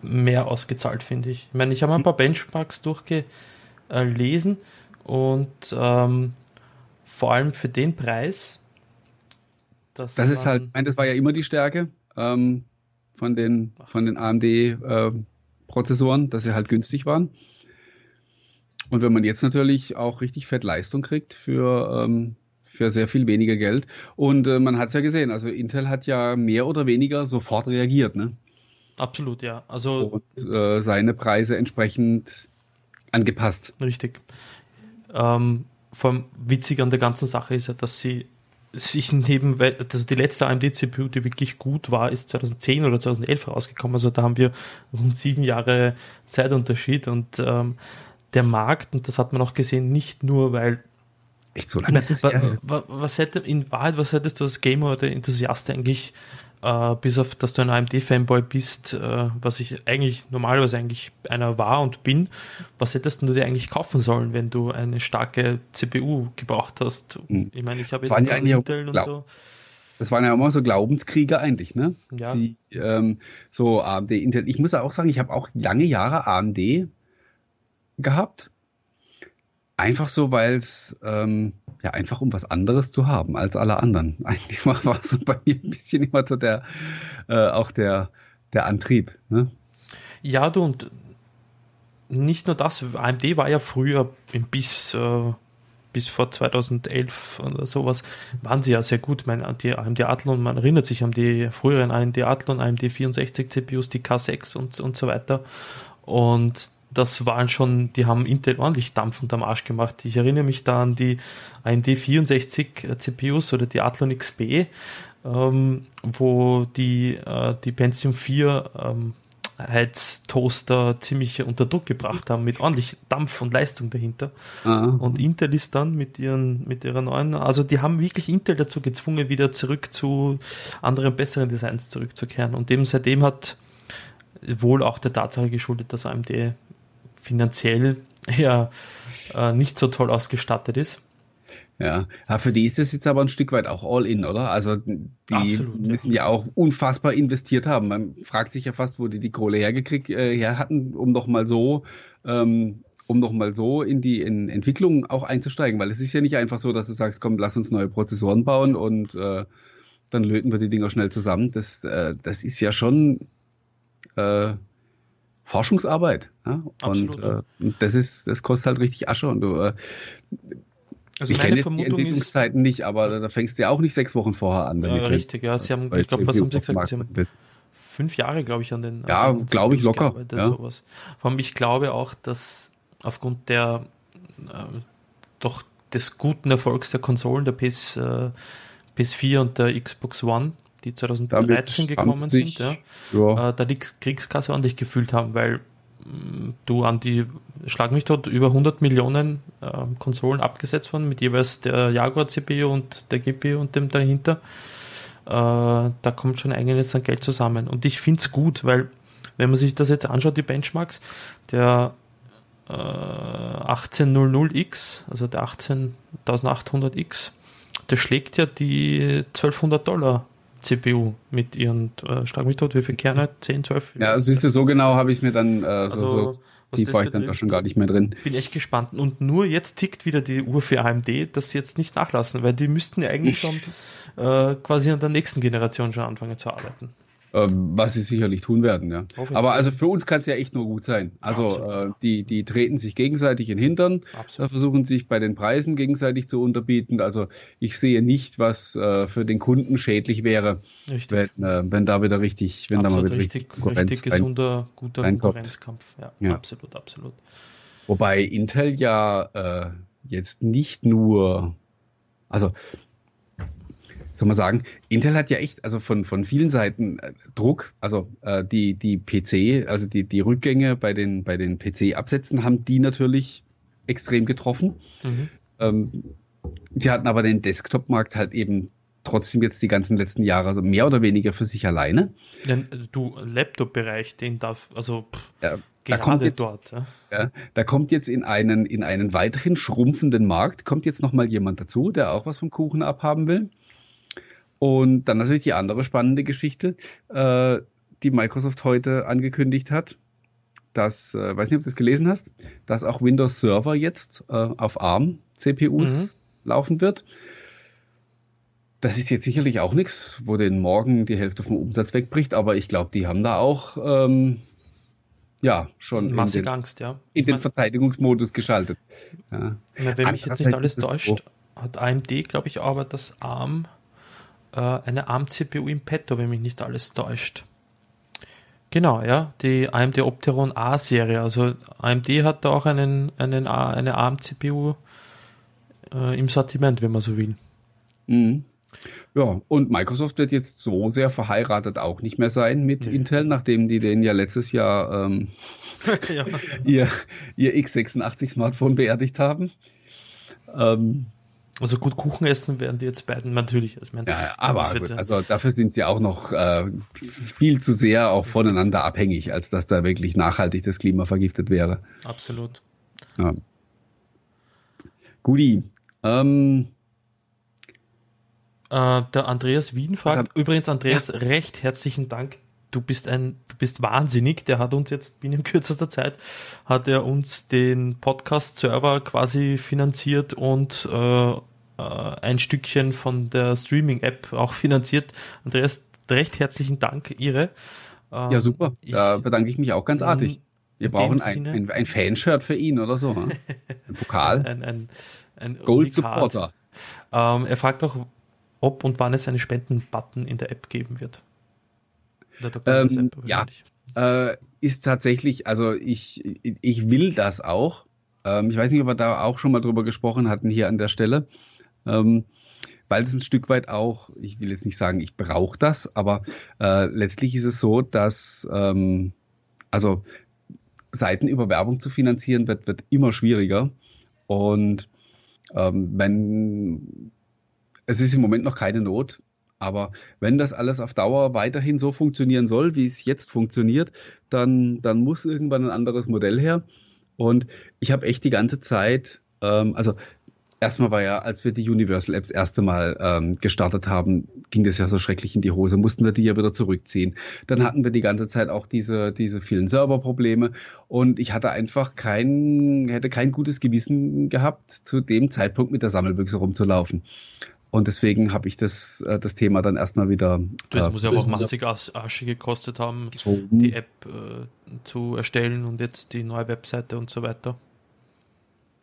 mehr ausgezahlt, finde ich. Ich meine, ich habe ein paar Benchmarks durchgelesen und ähm, vor allem für den Preis. Das, das ist halt, ich meine, das war ja immer die Stärke ähm, von den, von den AMD-Prozessoren, äh, dass sie halt günstig waren. Und wenn man jetzt natürlich auch richtig fett Leistung kriegt für, ähm, für sehr viel weniger Geld. Und äh, man hat es ja gesehen, also Intel hat ja mehr oder weniger sofort reagiert. Ne? Absolut, ja. Also und äh, seine Preise entsprechend angepasst. Richtig. Ähm, vor allem witzig an der ganzen Sache ist ja, dass sie sich neben, also die letzte AMD-CPU, die wirklich gut war, ist 2010 oder 2011 rausgekommen. Also da haben wir rund sieben Jahre Zeitunterschied und ähm, der Markt, und das hat man auch gesehen, nicht nur, weil Echt so lange was, was hätte in Wahrheit, was hättest du als Gamer oder Enthusiast eigentlich Uh, bis auf, dass du ein AMD-Fanboy bist, uh, was ich eigentlich normalerweise eigentlich einer war und bin, was hättest du dir eigentlich kaufen sollen, wenn du eine starke CPU gebraucht hast? Hm. Ich meine, ich habe jetzt ja Intel und so. Das waren ja immer so Glaubenskriege eigentlich, ne? Ja. Die, ähm, so AMD, Intel. Ich muss auch sagen, ich habe auch lange Jahre AMD gehabt. Einfach so, weil es ähm, ja einfach um was anderes zu haben als alle anderen. (laughs) Eigentlich war, so bei mir ein bisschen immer so der äh, auch der der Antrieb. Ne? Ja, du und nicht nur das. AMD war ja früher bis äh, bis vor 2011 oder sowas waren sie ja sehr gut. Mein, die AMD Athlon, man erinnert sich an die früheren AMD Athlon, AMD 64 CPUs, die K6 und, und so weiter. Und das waren schon, die haben Intel ordentlich Dampf unterm Arsch gemacht. Ich erinnere mich da an die AMD 64 CPUs oder die Athlon XP, ähm, wo die, äh, die Pentium 4 ähm, Heiztoaster ziemlich unter Druck gebracht haben, mit ordentlich Dampf und Leistung dahinter. Aha. Und Intel ist dann mit ihren, mit ihrer neuen, also die haben wirklich Intel dazu gezwungen, wieder zurück zu anderen, besseren Designs zurückzukehren. Und eben seitdem hat wohl auch der Tatsache geschuldet, dass AMD finanziell (laughs) ja äh, nicht so toll ausgestattet ist. Ja. ja, für die ist es jetzt aber ein Stück weit auch All-In, oder? Also die Absolut, müssen ja. ja. auch unfassbar investiert haben. Man fragt sich ja fast, wo die die Kohle hergekriegt äh, her hatten, um noch mal so ähm, um noch mal so in die in Entwicklung auch einzusteigen, weil es ist ja nicht einfach so, dass du sagst, komm, lass uns neue Prozessoren bauen und äh, dann löten wir die Dinger schnell zusammen. Das, äh, das ist ja schon äh, Forschungsarbeit. Ja? Und, äh, das ist, das kostet halt richtig Asche. Und du, äh, also ich kenne jetzt die Entwicklungszeiten nicht, aber da fängst du ja auch nicht sechs Wochen vorher an. Ja, richtig, ja. Sie haben, ich glaube, was haben Sie gesagt? Sie haben fünf Jahre, glaube ich, an den. Ja, glaube ich, locker. Ja. Sowas. Vor allem, ich glaube auch, dass aufgrund der äh, doch des guten Erfolgs der Konsolen, der PS, äh, PS4 und der Xbox One, die 2013 gekommen sind, ja, ja. Äh, da die Kriegskasse ordentlich gefühlt haben, weil du an die, schlag mich dort, über 100 Millionen äh, Konsolen abgesetzt worden, mit jeweils der Jaguar CPU und der GPU und dem dahinter. Äh, da kommt schon einiges an Geld zusammen. Und ich finde es gut, weil, wenn man sich das jetzt anschaut, die Benchmarks, der äh, 1800X, also der 18800X, der schlägt ja die 1200 Dollar CPU mit ihren, äh, schlag mich tot, wie viele Kerne? 10, 12? Ja, siehst du, so genau habe ich mir dann, äh, so, also, so tief war ich dann da schon gar nicht mehr drin. Bin echt gespannt. Und nur jetzt tickt wieder die Uhr für AMD, dass sie jetzt nicht nachlassen, weil die müssten ja eigentlich schon (laughs) äh, quasi an der nächsten Generation schon anfangen zu arbeiten. Ähm, was sie sicherlich tun werden, ja. Aber also für uns kann es ja echt nur gut sein. Also äh, die, die treten sich gegenseitig in den Hintern, Absolut. Äh, versuchen sich bei den Preisen gegenseitig zu unterbieten. Also ich sehe nicht, was äh, für den Kunden schädlich wäre, wenn, äh, wenn da wieder richtig, wenn absolut, da mal wieder richtig, Konkurrenz richtig gesunder, guter reinkommt. Konkurrenzkampf. Ja, ja, absolut, absolut. Wobei Intel ja äh, jetzt nicht nur, also soll man sagen, Intel hat ja echt, also von, von vielen Seiten äh, Druck, also äh, die, die PC, also die, die Rückgänge bei den, bei den PC-Absätzen haben die natürlich extrem getroffen. Mhm. Ähm, sie hatten aber den Desktop-Markt halt eben trotzdem jetzt die ganzen letzten Jahre also mehr oder weniger für sich alleine. Du, Laptop-Bereich, den darf, also pff, ja, da kommt jetzt, dort. Ja. ja. da kommt jetzt in einen, in einen weiteren schrumpfenden Markt, kommt jetzt nochmal jemand dazu, der auch was vom Kuchen abhaben will. Und dann natürlich die andere spannende Geschichte, äh, die Microsoft heute angekündigt hat, dass, äh, weiß nicht, ob du das gelesen hast, dass auch Windows Server jetzt äh, auf ARM CPUs mhm. laufen wird. Das ist jetzt sicherlich auch nichts, wo den morgen die Hälfte vom Umsatz wegbricht, aber ich glaube, die haben da auch ähm, ja schon Massig in den, Angst, ja. in den Verteidigungsmodus geschaltet. Ja. Na, wenn mich jetzt nicht alles täuscht, so. hat AMD, glaube ich, aber das ARM äh, eine ARM-CPU im Petto, wenn mich nicht alles täuscht. Genau, ja, die AMD Opteron A-Serie. Also AMD hat da auch einen, einen eine ARM-CPU äh, im Sortiment, wenn man so will. Mhm. Ja, und Microsoft wird jetzt so sehr verheiratet auch nicht mehr sein mit nee. Intel, nachdem die den ja letztes Jahr ähm, (laughs) ja. (laughs) ihr, ihr x86-Smartphone beerdigt haben. Ähm, also gut Kuchen essen werden die jetzt beiden natürlich. Also mein, ja, aber gut, also dafür sind sie auch noch äh, viel zu sehr auch voneinander abhängig, als dass da wirklich nachhaltig das Klima vergiftet wäre. Absolut. Ja. Guti. Ähm, äh, der Andreas Wien fragt, ja. übrigens Andreas, ja. recht herzlichen Dank. Du bist ein, du bist wahnsinnig. Der hat uns jetzt binnen (laughs) kürzester Zeit hat er uns den Podcast-Server quasi finanziert und äh, äh, ein Stückchen von der Streaming-App auch finanziert. Andreas, recht herzlichen Dank, Ihre. Ähm, ja, super. Da bedanke ich mich auch ganz artig. Wir brauchen ein, ein, ein Fanshirt für ihn oder so. Ne? (laughs) Ein Pokal. ein, ein, ein Gold Supporter. Ähm, er fragt auch, ob und wann es einen Spenden-Button in der App geben wird. Ähm, ja, äh, ist tatsächlich, also ich, ich will das auch. Ähm, ich weiß nicht, ob wir da auch schon mal drüber gesprochen hatten hier an der Stelle. Ähm, weil es ein Stück weit auch, ich will jetzt nicht sagen, ich brauche das, aber äh, letztlich ist es so, dass ähm, also Seiten über Werbung zu finanzieren wird, wird immer schwieriger. Und ähm, wenn es ist im Moment noch keine Not, aber wenn das alles auf Dauer weiterhin so funktionieren soll, wie es jetzt funktioniert, dann, dann muss irgendwann ein anderes Modell her. Und ich habe echt die ganze Zeit, ähm, also erstmal war ja, als wir die Universal Apps erste Mal ähm, gestartet haben, ging das ja so schrecklich in die Hose, mussten wir die ja wieder zurückziehen. Dann hatten wir die ganze Zeit auch diese, diese vielen Serverprobleme und ich hatte einfach kein, hätte kein gutes Gewissen gehabt, zu dem Zeitpunkt mit der Sammelbüchse rumzulaufen. Und deswegen habe ich das, äh, das Thema dann erstmal wieder. Das äh, muss ja auch massig Asche gekostet haben, so. die App äh, zu erstellen und jetzt die neue Webseite und so weiter.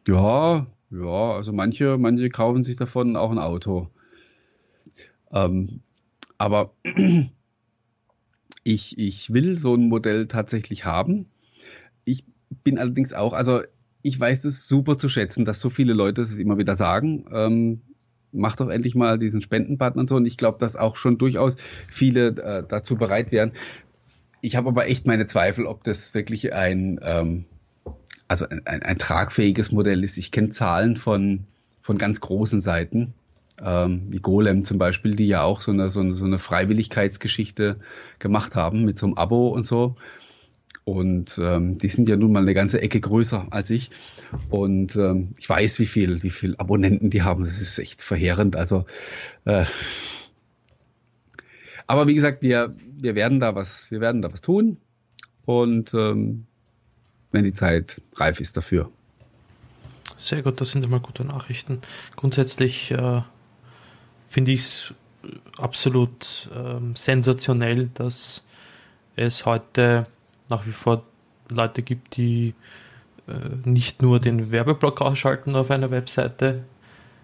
Ja, ja, also manche, manche kaufen sich davon auch ein Auto. Ähm, aber (clears throat) ich, ich will so ein Modell tatsächlich haben. Ich bin allerdings auch, also ich weiß es super zu schätzen, dass so viele Leute es immer wieder sagen. Ähm, mach doch endlich mal diesen Spendenbutton und so. Und ich glaube, dass auch schon durchaus viele äh, dazu bereit wären. Ich habe aber echt meine Zweifel, ob das wirklich ein, ähm, also ein, ein, ein tragfähiges Modell ist. Ich kenne Zahlen von, von ganz großen Seiten, ähm, wie Golem zum Beispiel, die ja auch so eine, so eine, so eine Freiwilligkeitsgeschichte gemacht haben mit so einem Abo und so. Und ähm, die sind ja nun mal eine ganze Ecke größer als ich. Und ähm, ich weiß, wie viel, wie viel Abonnenten die haben. Das ist echt verheerend. Also, äh, aber wie gesagt, wir, wir werden da was, wir werden da was tun. Und ähm, wenn die Zeit reif ist dafür. Sehr gut, das sind immer gute Nachrichten. Grundsätzlich äh, finde ich es absolut äh, sensationell, dass es heute nach wie vor Leute gibt, die äh, nicht nur den Werbeblock ausschalten auf einer Webseite,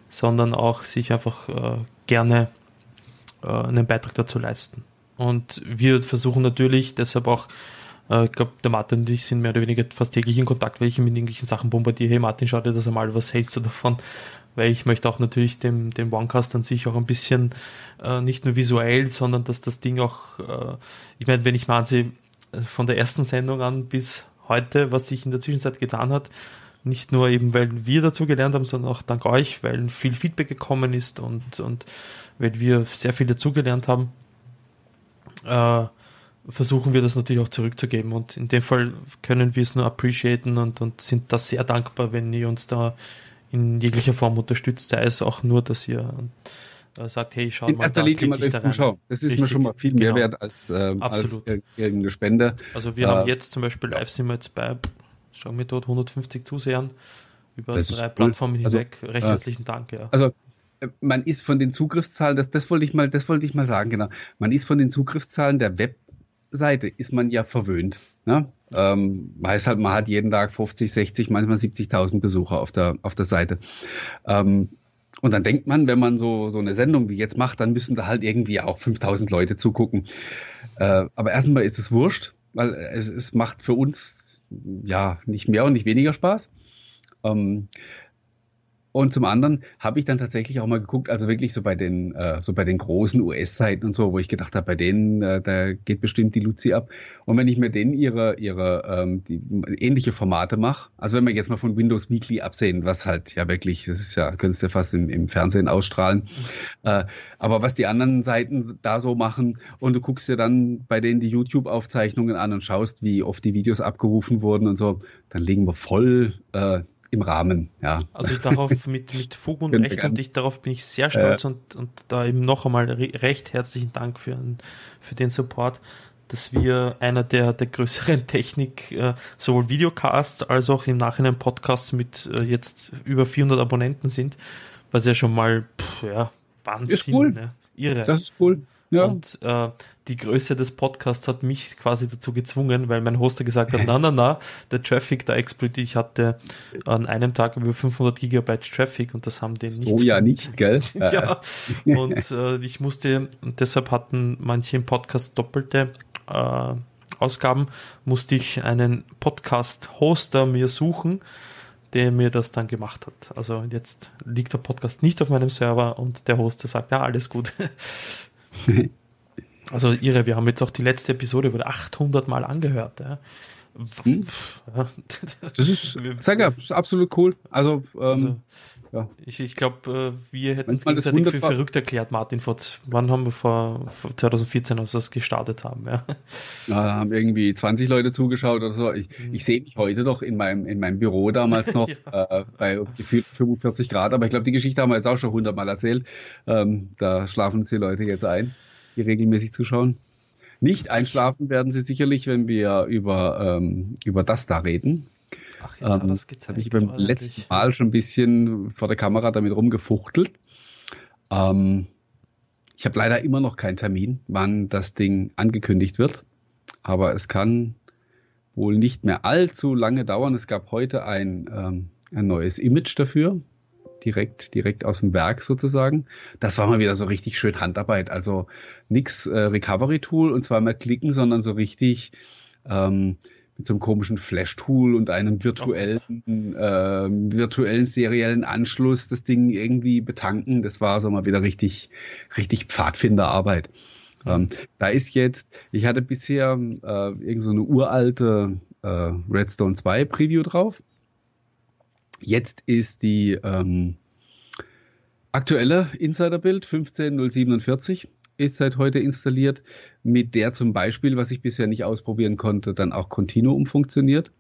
sondern auch sich einfach äh, gerne äh, einen Beitrag dazu leisten. Und wir versuchen natürlich deshalb auch äh, ich glaube, der Martin und ich sind mehr oder weniger fast täglich in Kontakt, weil ich mit irgendwelchen Sachen bombardiere. Hey Martin, schau dir das einmal, was hältst du davon? Weil ich möchte auch natürlich dem, dem OneCast an sich auch ein bisschen äh, nicht nur visuell, sondern dass das Ding auch, äh, ich meine, wenn ich mal ansehe, äh, von der ersten Sendung an bis heute, was sich in der Zwischenzeit getan hat, nicht nur eben, weil wir dazu gelernt haben, sondern auch dank euch, weil viel Feedback gekommen ist und, und weil wir sehr viel dazugelernt haben. Äh, versuchen wir das natürlich auch zurückzugeben. Und in dem Fall können wir es nur appreciaten und, und sind da sehr dankbar, wenn ihr uns da in jeglicher Form unterstützt, sei es auch nur, dass ihr äh, sagt, hey, schau in mal. In erster Linie mal durch Zuschauen. Das ist Richtig, mir schon mal viel mehr genau. wert als, äh, als irgendeine Spende. Also wir äh, haben jetzt zum Beispiel live sind wir jetzt bei, schauen wir dort, 150 Zusehern über drei Plattformen also, hinweg. Recht herzlichen Dank, ja. Also äh, man ist von den Zugriffszahlen, das, das wollte ich mal, das wollte ich mal sagen, genau. Man ist von den Zugriffszahlen der Web Seite ist man ja verwöhnt. Ne? Ähm, heißt halt, man hat jeden Tag 50, 60, manchmal 70.000 Besucher auf der, auf der Seite. Ähm, und dann denkt man, wenn man so, so eine Sendung wie jetzt macht, dann müssen da halt irgendwie auch 5000 Leute zugucken. Äh, aber erstmal ist es wurscht, weil es, es macht für uns ja nicht mehr und nicht weniger Spaß. Ähm, und zum anderen habe ich dann tatsächlich auch mal geguckt, also wirklich so bei den, äh, so bei den großen US-Seiten und so, wo ich gedacht habe, bei denen, äh, da geht bestimmt die Luzi ab. Und wenn ich mir denen ihre, ihre ähm, die, ähnliche Formate mache, also wenn wir jetzt mal von Windows Weekly absehen, was halt ja wirklich, das ist ja, könntest du ja fast im, im Fernsehen ausstrahlen. Äh, aber was die anderen Seiten da so machen und du guckst dir dann bei denen die YouTube-Aufzeichnungen an und schaust, wie oft die Videos abgerufen wurden und so, dann liegen wir voll äh, im Rahmen, ja. Also darauf mit, mit Fug und (laughs) Recht und ich, darauf bin ich sehr stolz äh, und, und da eben noch einmal recht herzlichen Dank für, für den Support, dass wir einer der, der größeren (laughs) Technik, äh, sowohl Videocasts als auch im Nachhinein Podcasts mit äh, jetzt über 400 Abonnenten sind, was ja schon mal, pff, ja, Wahnsinn, ist cool. ne? irre. Das ist cool. Ja. Und äh, die Größe des Podcasts hat mich quasi dazu gezwungen, weil mein Hoster gesagt hat, na, na, na, der Traffic da explodiert. Ich hatte an einem Tag über 500 Gigabyte Traffic und das haben die nicht. So ja nicht, gell? (laughs) ja. (laughs) Und äh, ich musste, und deshalb hatten manche im Podcast doppelte äh, Ausgaben musste ich einen Podcast-Hoster mir suchen, der mir das dann gemacht hat. Also jetzt liegt der Podcast nicht auf meinem Server und der Hoster sagt, ja, alles gut. (laughs) (laughs) also irre, wir haben jetzt auch die letzte Episode, wurde 800 Mal angehört. Ja. Hm? Das ist, sag ja, ist absolut cool. Also, ähm, also ja. Ich, ich glaube, äh, wir hätten es gegenseitig für verrückt erklärt, Martin. Vor, wann haben wir vor, vor 2014, als wir das gestartet haben? Ja. ja, haben irgendwie 20 Leute zugeschaut oder so. Ich, mhm. ich sehe mich heute noch in meinem, in meinem Büro damals (laughs) noch ja. äh, bei gefühlt 45 Grad, aber ich glaube, die Geschichte haben wir jetzt auch schon 100 Mal erzählt. Ähm, da schlafen uns die Leute jetzt ein, die regelmäßig zuschauen. Nicht einschlafen werden sie sicherlich, wenn wir über, ähm, über das da reden. Ach, jetzt ähm, das habe ich beim letzten Mal schon ein bisschen vor der Kamera damit rumgefuchtelt. Ähm, ich habe leider immer noch keinen Termin, wann das Ding angekündigt wird. Aber es kann wohl nicht mehr allzu lange dauern. Es gab heute ein, ähm, ein neues Image dafür. Direkt, direkt aus dem Werk sozusagen. Das war mal wieder so richtig schön Handarbeit. Also nix äh, Recovery-Tool und zweimal klicken, sondern so richtig ähm, mit so einem komischen Flash-Tool und einem virtuellen, äh, virtuellen seriellen Anschluss das Ding irgendwie betanken. Das war so mal wieder richtig, richtig Pfadfinderarbeit. Ähm, da ist jetzt, ich hatte bisher äh, irgend so eine uralte äh, Redstone 2 Preview drauf. Jetzt ist die ähm, aktuelle Insider-Bild 15047 ist seit heute installiert, mit der zum Beispiel, was ich bisher nicht ausprobieren konnte, dann auch Continuum funktioniert.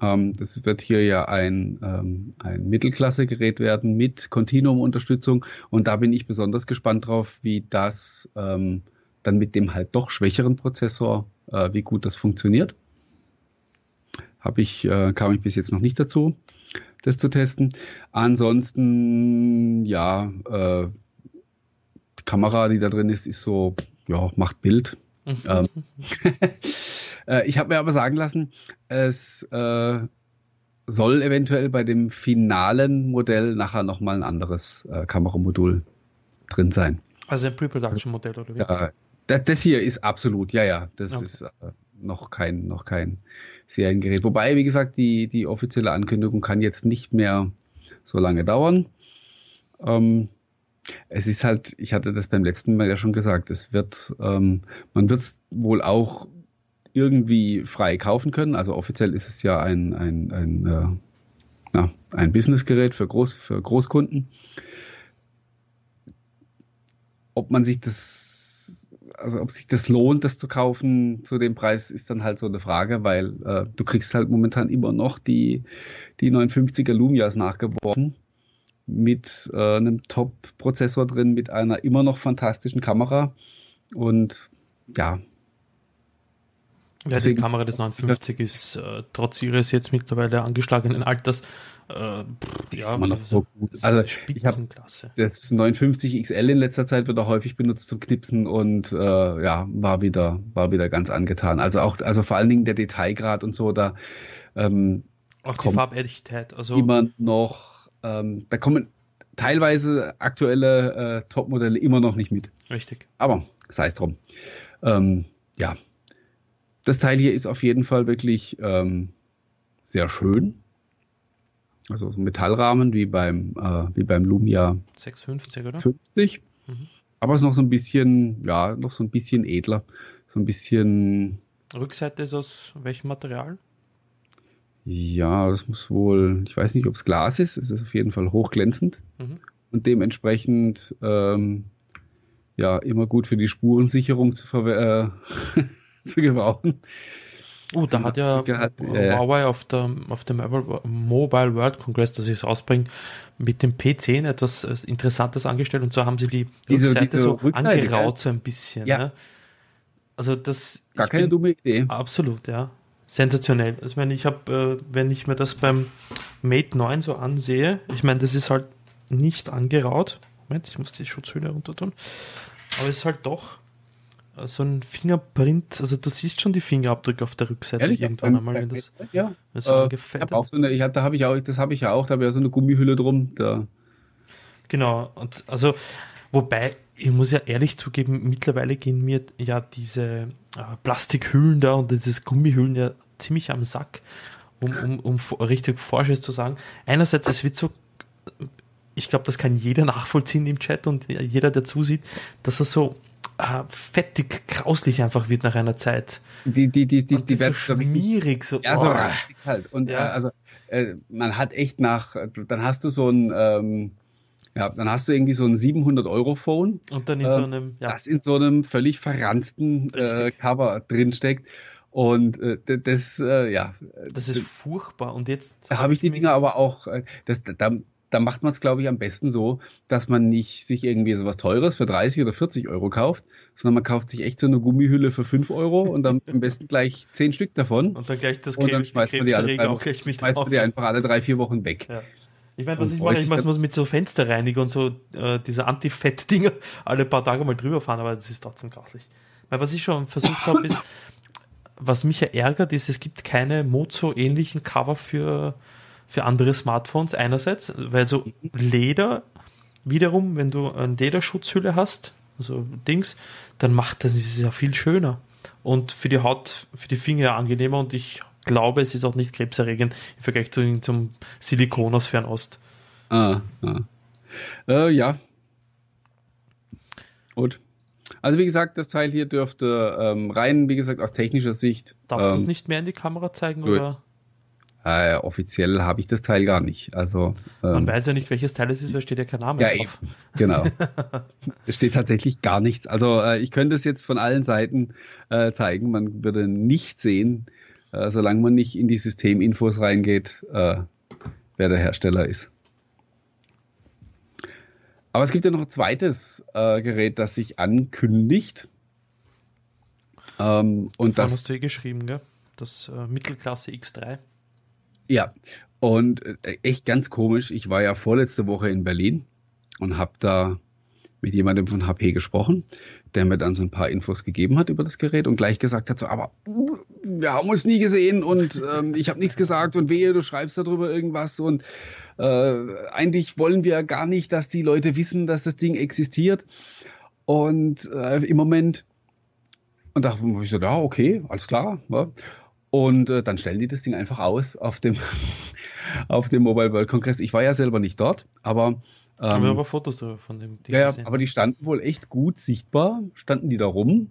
Ähm, das wird hier ja ein, ähm, ein Mittelklasse-Gerät werden mit Continuum-Unterstützung und da bin ich besonders gespannt drauf, wie das ähm, dann mit dem halt doch schwächeren Prozessor, äh, wie gut das funktioniert. Habe ich, äh, kam ich bis jetzt noch nicht dazu, das zu testen. Ansonsten, ja, äh, Kamera, die da drin ist, ist so, ja, macht Bild. Mhm. ähm, (laughs) äh, ich habe mir aber sagen lassen, es äh, soll eventuell bei dem finalen Modell nachher nochmal ein anderes äh, Kameramodul drin sein. Also ein Pre-Production-Modell oder wie? Ja, das, das, hier ist absolut, ja, ja, das okay. ist äh, noch kein, noch kein Seriengerät. Wobei, wie gesagt, die, die offizielle Ankündigung kann jetzt nicht mehr so lange dauern. Ähm, es ist halt, ich hatte das beim letzten Mal ja schon gesagt, es wird, ähm, man wird es wohl auch irgendwie frei kaufen können. Also offiziell ist es ja ein, ein, ein, äh, na, ein Businessgerät für, Groß, für Großkunden. Ob man sich das, also ob sich das lohnt, das zu kaufen zu dem Preis, ist dann halt so eine Frage, weil äh, du kriegst halt momentan immer noch die, die 950er Lumias nachgeworfen mit äh, einem Top-Prozessor drin, mit einer immer noch fantastischen Kamera. Und ja. Ja, die Kamera des 59 ist äh, trotz ihres jetzt mittlerweile angeschlagenen Alters äh, ja, so gut. Also ich habe das 59 XL in letzter Zeit wird auch häufig benutzt zum Knipsen und äh, ja war wieder war wieder ganz angetan. Also auch also vor allen Dingen der Detailgrad und so da ähm, auch die Farbechtheit. Also immer noch ähm, da kommen teilweise aktuelle äh, Top-Modelle immer noch nicht mit. Richtig. Aber sei es drum. Ähm, ja, das Teil hier ist auf jeden Fall wirklich ähm, sehr schön. Also so ein Metallrahmen wie beim, äh, wie beim Lumia 650, oder? 50. Mhm. Aber es ist noch so ein bisschen, ja, noch so ein bisschen edler. So ein bisschen. Rückseite ist aus welchem Material? Ja, das muss wohl, ich weiß nicht, ob es Glas ist, es ist auf jeden Fall hochglänzend mhm. und dementsprechend ähm, ja immer gut für die Spurensicherung zu, äh, (laughs) (laughs) zu gebrauchen. Oh, da hat ja äh, Huawei auf, der, auf dem Mobile World Congress, das ich rausbringe, mit dem P10 etwas äh, Interessantes angestellt und zwar haben sie die diese, Rückseite diese so Rückseite, angeraut so ein bisschen. Ja. Ne? Also das gar keine bin, dumme Idee. Absolut, ja sensationell. Also, ich meine, ich habe, äh, wenn ich mir das beim Mate 9 so ansehe, ich meine, das ist halt nicht angeraut. Moment, ich muss die Schutzhülle runter tun. Aber es ist halt doch so ein Fingerprint, also du siehst schon die Fingerabdrücke auf der Rückseite Ehrlich? irgendwann einmal, wenn das ja. so äh, angefettet. Hab so eine, ich, da habe ich auch, das habe ich ja auch, da habe ich ja so eine Gummihülle drum. Da. Genau, und also wobei ich muss ja ehrlich zugeben, mittlerweile gehen mir ja diese äh, Plastikhüllen da und dieses Gummihüllen ja ziemlich am Sack, um, um, um richtig Vorschuss zu sagen. Einerseits, es wird so, ich glaube, das kann jeder nachvollziehen im Chat und jeder, der zusieht, dass er so äh, fettig, grauslich einfach wird nach einer Zeit. Die, die, die, die, und die werden so schmierig, so, ja, so ranzig halt. Und ja. äh, also, äh, man hat echt nach, dann hast du so ein, ähm, ja, dann hast du irgendwie so ein 700 Euro Phone. Und dann in äh, so einem, ja. Das in so einem völlig verranzten äh, Cover drinsteckt. Und äh, das, äh, ja. Das ist furchtbar. Und jetzt. Da habe ich die Dinger aber auch, äh, das, da, da macht man es, glaube ich, am besten so, dass man nicht sich irgendwie so was Teures für 30 oder 40 Euro kauft, sondern man kauft sich echt so eine Gummihülle für 5 Euro und dann am besten gleich 10 Stück davon. Und dann gleich das Und dann schmeißt man die, alle drei, auch gleich mit schmeißt man die einfach alle drei, vier Wochen weg. Ja. Ich meine, was und ich mache, ich mache mit so Fensterreiniger und so äh, diese Anti-Fett-Dinger (laughs) alle paar Tage mal drüber fahren, aber das ist trotzdem grauslich. Weil was ich schon versucht habe, ist, (laughs) was mich ja ärgert, ist, es gibt keine Mozo-ähnlichen Cover für, für andere Smartphones einerseits, weil so Leder wiederum, wenn du eine Lederschutzhülle hast, so Dings, dann macht das, das ja viel schöner und für die Haut, für die Finger angenehmer und ich glaube, es ist auch nicht krebserregend im Vergleich zu, zum Silikon aus Fernost. Ah, ah. Äh, ja. Gut. Also wie gesagt, das Teil hier dürfte ähm, rein, wie gesagt, aus technischer Sicht. Darfst ähm, du es nicht mehr in die Kamera zeigen gut. oder? Äh, offiziell habe ich das Teil gar nicht. Also ähm, man weiß ja nicht, welches Teil es ist, weil steht ja kein Name ja, drauf. Eben. Genau. (laughs) es steht tatsächlich gar nichts. Also äh, ich könnte es jetzt von allen Seiten äh, zeigen. Man würde nicht sehen, äh, solange man nicht in die Systeminfos reingeht, äh, wer der Hersteller ist. Aber es gibt ja noch ein zweites äh, Gerät, das sich ankündigt. Ähm, und das hast du geschrieben, gell? Das Mittelklasse X3. Ja, und äh, echt ganz komisch. Ich war ja vorletzte Woche in Berlin und habe da mit jemandem von HP gesprochen der mir dann so ein paar Infos gegeben hat über das Gerät und gleich gesagt hat, so, aber wir haben uns nie gesehen und ähm, ich habe nichts gesagt und wehe, du schreibst darüber irgendwas und äh, eigentlich wollen wir gar nicht, dass die Leute wissen, dass das Ding existiert. Und äh, im Moment, und da habe ich so, ja, okay, alles klar. Ja. Und äh, dann stellen die das Ding einfach aus auf dem, (laughs) auf dem Mobile World Congress. Ich war ja selber nicht dort, aber ähm, Haben wir aber Fotos von dem Ding Ja, gesehen. aber die standen wohl echt gut sichtbar, standen die da rum.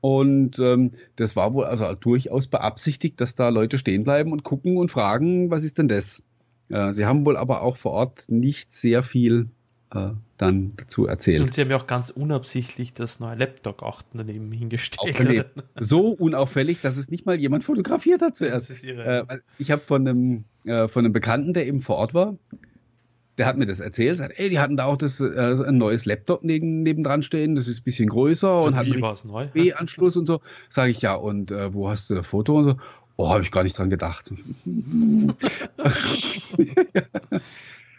Und ähm, das war wohl also durchaus beabsichtigt, dass da Leute stehen bleiben und gucken und fragen, was ist denn das? Äh, sie haben wohl aber auch vor Ort nicht sehr viel äh, dann dazu erzählt. Und sie haben ja auch ganz unabsichtlich das neue Laptop auch daneben hingestellt. Daneben. (laughs) So unauffällig, dass es nicht mal jemand fotografiert hat zuerst. Äh, ich habe von einem, äh, von einem Bekannten, der eben vor Ort war, der hat mir das erzählt, sagt, ey, die hatten da auch das, äh, ein neues Laptop neben, nebendran stehen, das ist ein bisschen größer und hat einen B-Anschluss und so. Sage ich, ja, und äh, wo hast du das Foto und so? Oh, habe ich gar nicht dran gedacht. (laughs)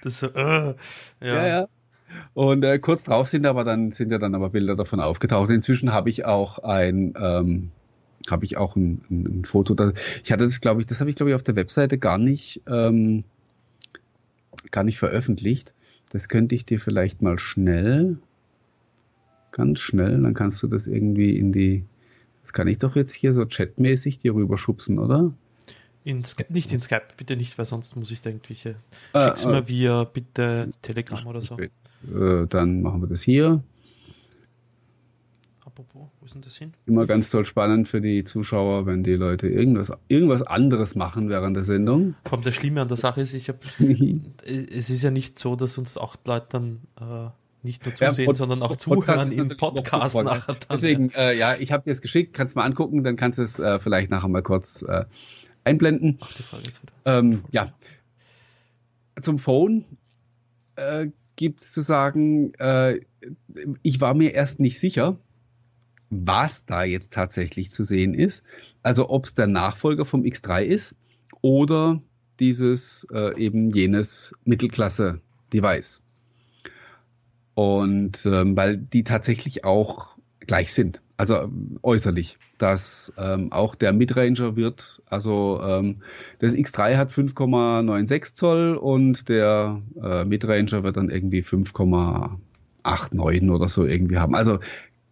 das so, äh, ja. ja, ja. Und äh, kurz drauf sind aber dann sind ja dann aber Bilder davon aufgetaucht. Inzwischen habe ich auch ein ähm, habe ich auch ein, ein, ein Foto. Da, ich hatte das, glaube ich, das habe ich glaube ich auf der Webseite gar nicht ähm, gar nicht veröffentlicht. Das könnte ich dir vielleicht mal schnell, ganz schnell, dann kannst du das irgendwie in die, das kann ich doch jetzt hier so chatmäßig dir rüberschubsen, oder? In Skype, nicht in Skype, bitte nicht, weil sonst muss ich da irgendwelche. Ah, Schick's ah, mir via bitte Telegram oder so. Äh, dann machen wir das hier. Apropos, wo ist denn das hin? Immer ganz toll spannend für die Zuschauer, wenn die Leute irgendwas, irgendwas anderes machen während der Sendung. Vor allem das Schlimme an der Sache ist, ich habe, (laughs) es ist ja nicht so, dass uns auch Leute dann äh, nicht nur zusehen, ja, sondern auch zuhören im Podcast (laughs) nachher. Dann, Deswegen, äh, ja, ich habe dir es geschickt, kannst mal angucken, dann kannst du es äh, vielleicht nachher mal kurz äh, einblenden. Ach, die Frage wieder. Ähm, ja. Zum Phone äh, gibt zu sagen, äh, ich war mir erst nicht sicher, was da jetzt tatsächlich zu sehen ist. Also ob es der Nachfolger vom X3 ist oder dieses äh, eben jenes Mittelklasse-Device. Und ähm, weil die tatsächlich auch gleich sind, also ähm, äußerlich, dass ähm, auch der Midranger wird, also ähm, das X3 hat 5,96 Zoll und der äh, Midranger wird dann irgendwie 5,8 8, 9 oder so irgendwie haben. Also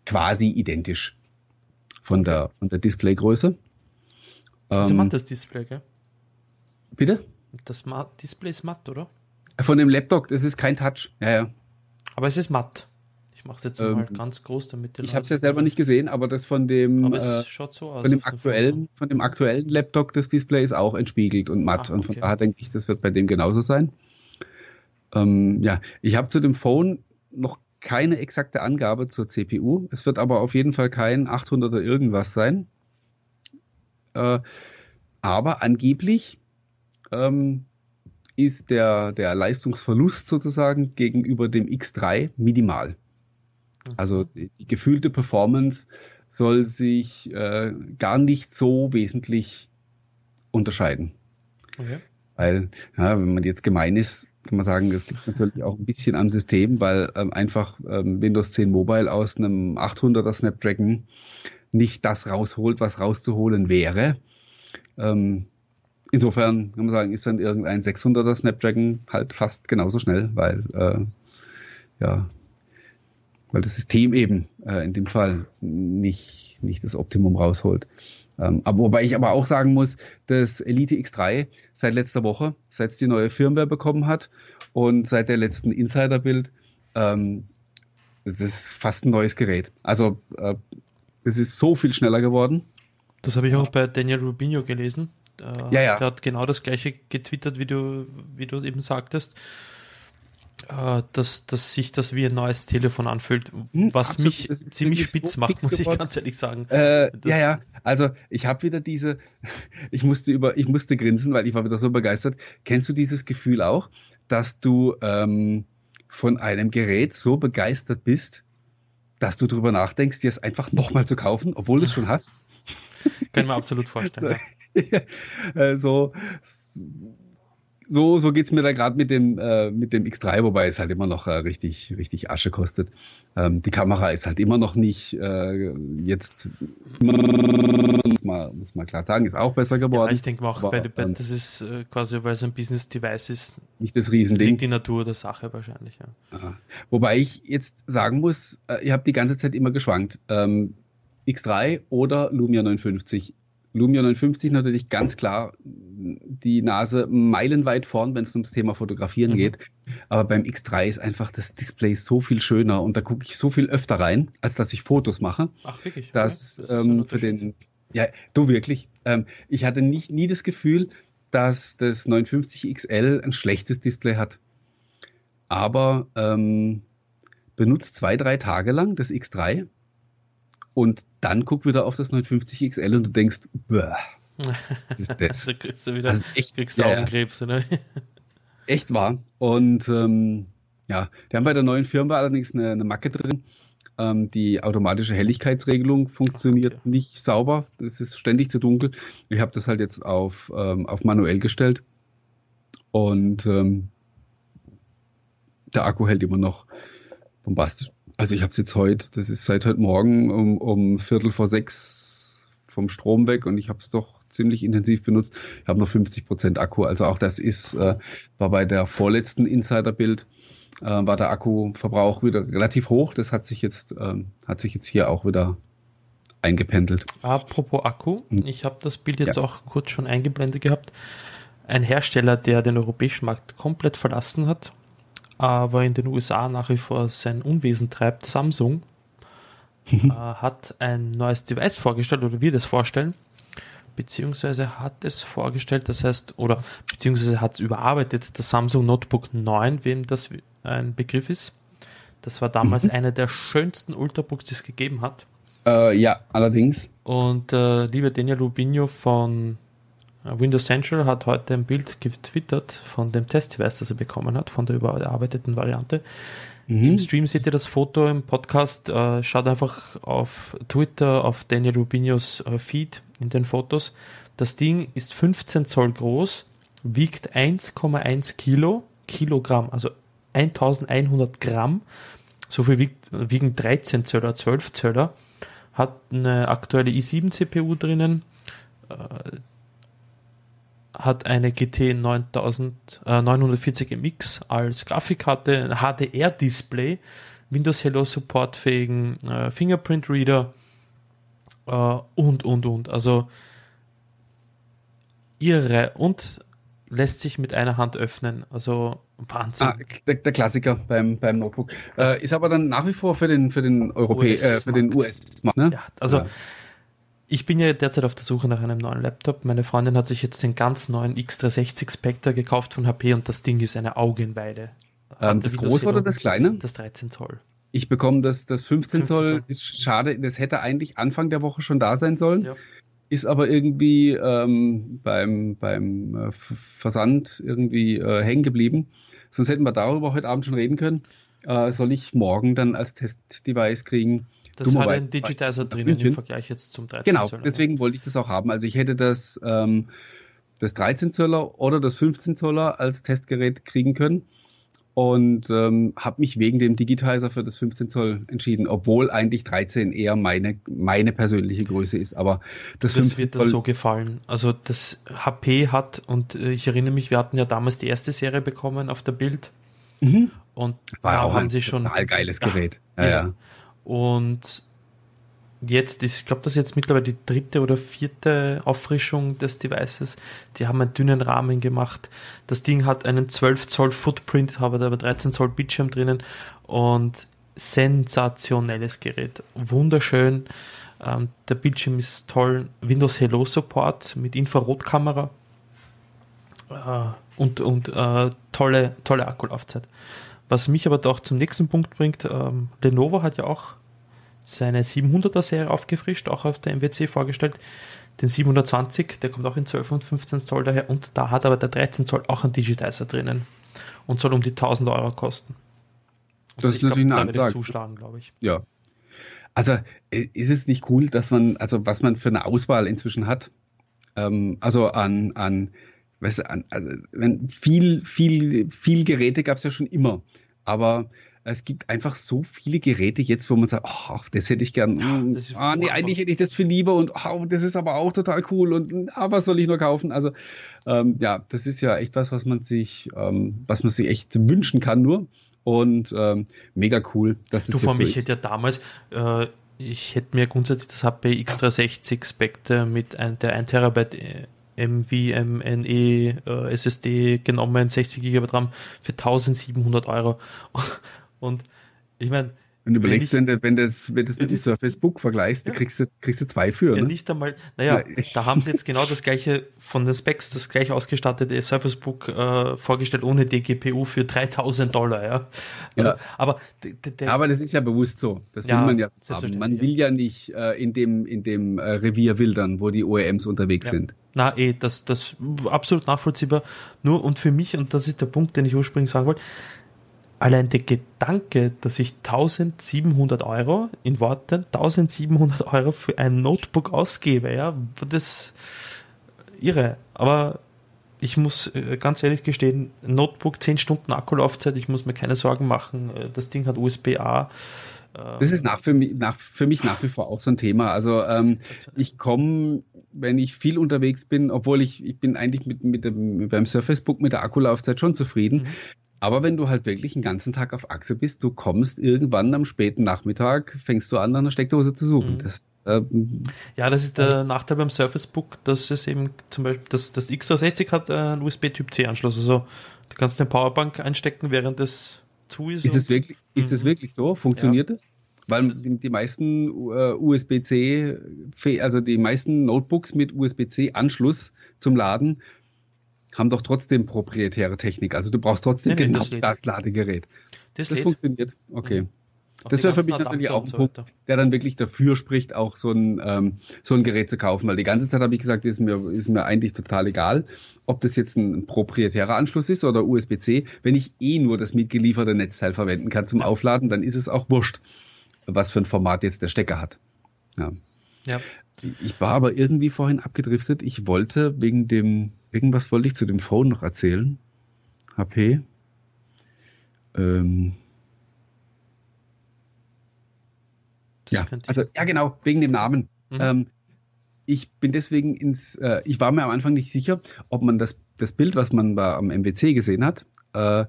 quasi identisch von der, von der Displaygröße. Das ist ähm, matt, das Display, gell? Bitte? Das Display ist matt, oder? Von dem Laptop, das ist kein Touch. Ja, ja. Aber es ist matt. Ich mache es jetzt ähm, mal ganz groß, damit Ich habe es ja selber nicht gesehen, aber das von dem, aber es äh, schaut so aus von dem aktuellen, von dem aktuellen Laptop, das Display ist auch entspiegelt und matt. Ach, okay. Und von daher denke ich, das wird bei dem genauso sein. Ähm, ja, ich habe zu dem Phone noch keine exakte Angabe zur CPU. Es wird aber auf jeden Fall kein 800er irgendwas sein. Äh, aber angeblich ähm, ist der, der Leistungsverlust sozusagen gegenüber dem X3 minimal. Also die, die gefühlte Performance soll sich äh, gar nicht so wesentlich unterscheiden. Okay. Weil, ja, wenn man jetzt gemein ist, kann man sagen, das liegt natürlich auch ein bisschen am System, weil ähm, einfach ähm, Windows 10 Mobile aus einem 800er Snapdragon nicht das rausholt, was rauszuholen wäre. Ähm, insofern kann man sagen, ist dann irgendein 600er Snapdragon halt fast genauso schnell, weil äh, ja, weil das System eben äh, in dem Fall nicht, nicht das Optimum rausholt. Ähm, aber wobei ich aber auch sagen muss, dass Elite X3 seit letzter Woche, seit es die neue Firmware bekommen hat und seit der letzten Insider-Bild, ähm, das ist fast ein neues Gerät. Also äh, es ist so viel schneller geworden. Das habe ich auch bei Daniel Rubinho gelesen. Äh, ja, ja. Der hat genau das gleiche getwittert, wie du, wie du eben sagtest. Äh, dass, dass sich das wie ein neues Telefon anfühlt, hm, was Absolut, mich ziemlich spitz so macht, (laughs) muss geworden. ich ganz ehrlich sagen. Äh, ja, ja, also ich habe wieder diese, (laughs) ich musste über, ich musste grinsen, weil ich war wieder so begeistert. Kennst du dieses Gefühl auch, dass du ähm, von einem Gerät so begeistert bist, dass du darüber nachdenkst, dir es einfach nochmal zu kaufen, obwohl du es schon hast? (laughs) Kann man absolut vorstellen. ja. Äh, so, so, so geht's mir da gerade mit dem, äh, mit dem X3, wobei es halt immer noch äh, richtig, richtig Asche kostet. Ähm, die Kamera ist halt immer noch nicht äh, jetzt, muss man, muss man klar sagen, ist auch besser geworden. Ja, ich denke mal auch, bei, bei, ähm, das ist äh, quasi, weil es ein Business-Device ist, nicht das Riesending. Liegt die Natur der Sache wahrscheinlich, ja. Wobei ich jetzt sagen muss, äh, ich habe die ganze Zeit immer geschwankt. Ähm, X3 oder Lumia 950 Lumia 950 natürlich ganz klar die Nase meilenweit vorn, wenn es ums Thema Fotografieren mhm. geht. Aber beim X3 ist einfach das Display so viel schöner und da gucke ich so viel öfter rein, als dass ich Fotos mache. Ach, wirklich? Dass das ähm, für den, ja, du wirklich. Ähm, ich hatte nicht, nie das Gefühl, dass das 950 XL ein schlechtes Display hat. Aber ähm, benutzt zwei, drei Tage lang das X3 und dann guck wieder auf das 950 XL und du denkst, Bäh, (laughs) was ist das? also kriegst du wieder, also echt, kriegst du Augenkrebs, ne? (laughs) Echt wahr. Und ähm, ja, die haben bei der neuen Firma allerdings eine, eine Macke drin. Ähm, die automatische Helligkeitsregelung funktioniert okay. nicht sauber. Es ist ständig zu dunkel. Ich habe das halt jetzt auf, ähm, auf manuell gestellt. Und ähm, der Akku hält immer noch bombastisch. Also ich habe es jetzt heute, das ist seit heute Morgen um, um Viertel vor sechs vom Strom weg und ich habe es doch ziemlich intensiv benutzt. Ich habe noch 50 Prozent Akku. Also auch das ist, äh, war bei der vorletzten Insider-Bild, äh, war der Akkuverbrauch wieder relativ hoch. Das hat sich jetzt, äh, hat sich jetzt hier auch wieder eingependelt. Apropos Akku, hm. ich habe das Bild jetzt ja. auch kurz schon eingeblendet gehabt. Ein Hersteller, der den europäischen Markt komplett verlassen hat, aber in den USA nach wie vor sein Unwesen treibt, Samsung, mhm. äh, hat ein neues Device vorgestellt oder wird es vorstellen, beziehungsweise hat es vorgestellt, das heißt, oder beziehungsweise hat es überarbeitet, das Samsung Notebook 9, wem das ein Begriff ist. Das war damals mhm. einer der schönsten Ultrabooks, die es gegeben hat. Äh, ja, allerdings. Und äh, lieber Daniel Rubinho von Windows Central hat heute ein Bild getwittert von dem Testdevice, das er bekommen hat, von der überarbeiteten Variante. Mhm. Im Stream seht ihr das Foto, im Podcast äh, schaut einfach auf Twitter, auf Daniel Rubinos äh, Feed in den Fotos. Das Ding ist 15 Zoll groß, wiegt 1,1 Kilo, Kilogramm, also 1100 Gramm. So viel wiegt, wiegen 13 Zöller, 12 Zöller. Hat eine aktuelle i7 CPU drinnen, äh, hat eine GT 9000, äh, 940 MX als Grafikkarte, ein HDR-Display Windows Hello supportfähigen äh, Fingerprint Reader äh, und, und, und. Also irre und lässt sich mit einer Hand öffnen. Also Wahnsinn. Ah, der, der, Klassiker beim, beim Notebook. Äh, ist aber dann nach wie vor für den, für den Europä US äh, für den US-Markt. Ne? Ja, also ja. Ich bin ja derzeit auf der Suche nach einem neuen Laptop. Meine Freundin hat sich jetzt den ganz neuen X360 Spectre gekauft von HP und das Ding ist eine Augenweide. Ähm, das große oder das kleine? Das 13 Zoll. Ich bekomme das, das 15, 15 Zoll. Zoll. Ist schade, das hätte eigentlich Anfang der Woche schon da sein sollen. Ja ist aber irgendwie ähm, beim, beim äh, Versand irgendwie äh, hängen geblieben. Sonst hätten wir darüber heute Abend schon reden können. Äh, soll ich morgen dann als Testdevice kriegen? Das hat einen Digitizer drinnen im Vergleich jetzt zum 13 Genau, Zöller. deswegen wollte ich das auch haben. Also ich hätte das, ähm, das 13 Zöller oder das 15 Zöller als Testgerät kriegen können und ähm, habe mich wegen dem Digitizer für das 15 Zoll entschieden, obwohl eigentlich 13 eher meine, meine persönliche Größe ist. Aber das, das wird Zoll das so gefallen. Also das HP hat, und äh, ich erinnere mich, wir hatten ja damals die erste Serie bekommen auf der Bild. Mhm. Und War da haben sie schon. Total geiles Gerät. Ja, ja. ja. Und jetzt, ich glaube, das ist jetzt mittlerweile die dritte oder vierte Auffrischung des Devices. Die haben einen dünnen Rahmen gemacht. Das Ding hat einen 12 Zoll Footprint, habe aber 13 Zoll Bildschirm drinnen und sensationelles Gerät. Wunderschön. Ähm, der Bildschirm ist toll. Windows Hello Support mit Infrarotkamera äh, und, und äh, tolle, tolle Akkulaufzeit. Was mich aber doch zum nächsten Punkt bringt, ähm, Lenovo hat ja auch seine 700er Serie aufgefrischt, auch auf der MWC vorgestellt. Den 720, der kommt auch in 12 und 15 Zoll daher und da hat aber der 13 Zoll auch einen Digitizer drinnen und soll um die 1000 Euro kosten. Und das ist natürlich glaub, eine Ansage. zuschlagen, glaube ich. Ja. Also äh, ist es nicht cool, dass man, also was man für eine Auswahl inzwischen hat, ähm, also an, an, weißt du, also, wenn viel, viel, viel Geräte gab es ja schon immer, aber es gibt einfach so viele Geräte jetzt, wo man sagt, oh, das hätte ich gern. Ja, ah, nee, eigentlich hätte ich das viel lieber und oh, das ist aber auch total cool und ah, was soll ich nur kaufen? Also ähm, ja, das ist ja echt was, was man sich, ähm, was man sich echt wünschen kann nur und ähm, mega cool. Dass das du, mich so hätte ja damals, äh, ich hätte mir grundsätzlich das HP X360 Spectre mit ein, der 1 Terabyte MVMNE äh, SSD genommen, 60 GB RAM für 1700 Euro. (laughs) Und ich meine. Wenn du überlegst, wenn, ich, wenn, das, wenn das mit dem Surface Book vergleichst, ja. kriegst, du, kriegst du zwei für. Ja, ne? nicht einmal. Naja, ja. da haben sie jetzt genau das gleiche von den Specs, das gleich ausgestattete Surface Book äh, vorgestellt, ohne DGPU für 3000 Dollar. Ja. Also, ja. Aber, aber das ist ja bewusst so. Das will man ja so haben. Man will ja nicht äh, in dem, in dem äh, Revier wildern, wo die OEMs unterwegs sind. Na, eh, das, das absolut nachvollziehbar. Nur und für mich, und das ist der Punkt, den ich ursprünglich sagen wollte, allein der Gedanke, dass ich 1700 Euro, in Worten, 1700 Euro für ein Notebook ausgebe, ja, das irre. Aber ich muss äh, ganz ehrlich gestehen, Notebook 10 Stunden Akkulaufzeit, ich muss mir keine Sorgen machen. Äh, das Ding hat USB-A. Das ist nach für, mich, nach, für mich nach wie vor auch so ein Thema. Also ähm, ich komme, wenn ich viel unterwegs bin, obwohl ich, ich bin eigentlich mit, mit dem, beim Surface Book mit der Akkulaufzeit schon zufrieden. Mhm. Aber wenn du halt wirklich den ganzen Tag auf Achse bist, du kommst irgendwann am späten Nachmittag, fängst du an, nach einer Steckdose zu suchen. Mhm. Das, ähm, ja, das ist der Nachteil beim Surface Book, dass es eben zum Beispiel, das, das X360 hat einen USB-Typ C-Anschluss. Also du kannst den Powerbank einstecken, während es zu ist. Es wirklich, ist es mhm. wirklich so? Funktioniert ja. das? Weil die, meisten uh, USB-C, also die meisten Notebooks mit USB-C-Anschluss zum Laden haben doch trotzdem proprietäre Technik. Also du brauchst trotzdem nee, genau das, das Ladegerät. Das, das funktioniert. Okay. Mhm. Das wäre für mich natürlich auch ein Punkt, der dann wirklich dafür spricht, auch so ein, ähm, so ein Gerät zu kaufen. Weil die ganze Zeit habe ich gesagt, ist mir, ist mir eigentlich total egal, ob das jetzt ein proprietärer Anschluss ist oder USB-C. Wenn ich eh nur das mitgelieferte Netzteil verwenden kann zum Aufladen, dann ist es auch wurscht, was für ein Format jetzt der Stecker hat. Ja. ja. Ich war aber irgendwie vorhin abgedriftet. Ich wollte wegen dem Irgendwas wollte ich zu dem Phone noch erzählen. HP. Ähm, ja, also ja genau, wegen dem Namen. Mhm. Ähm, ich bin deswegen ins, äh, ich war mir am Anfang nicht sicher, ob man das, das Bild, was man bei, am MWC gesehen hat, äh,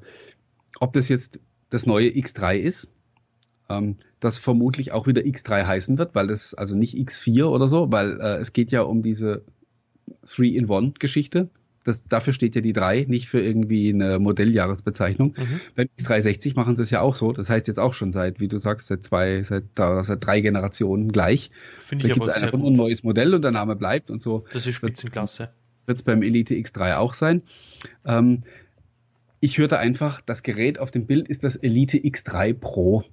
ob das jetzt das neue X3 ist ähm, das vermutlich auch wieder X3 heißen wird, weil das also nicht X4 oder so, weil äh, es geht ja um diese Three-in-One-Geschichte. Das, dafür steht ja die 3, nicht für irgendwie eine Modelljahresbezeichnung. Mhm. Beim X360 machen sie es ja auch so. Das heißt jetzt auch schon seit, wie du sagst, seit zwei, seit, seit drei Generationen gleich. Finde ich da gibt es einfach ein neues Modell und der Name bleibt und so. Das ist Spitzenklasse. Wird es beim Elite X3 auch sein. Ähm, ich hörte einfach, das Gerät auf dem Bild ist das Elite X3 Pro.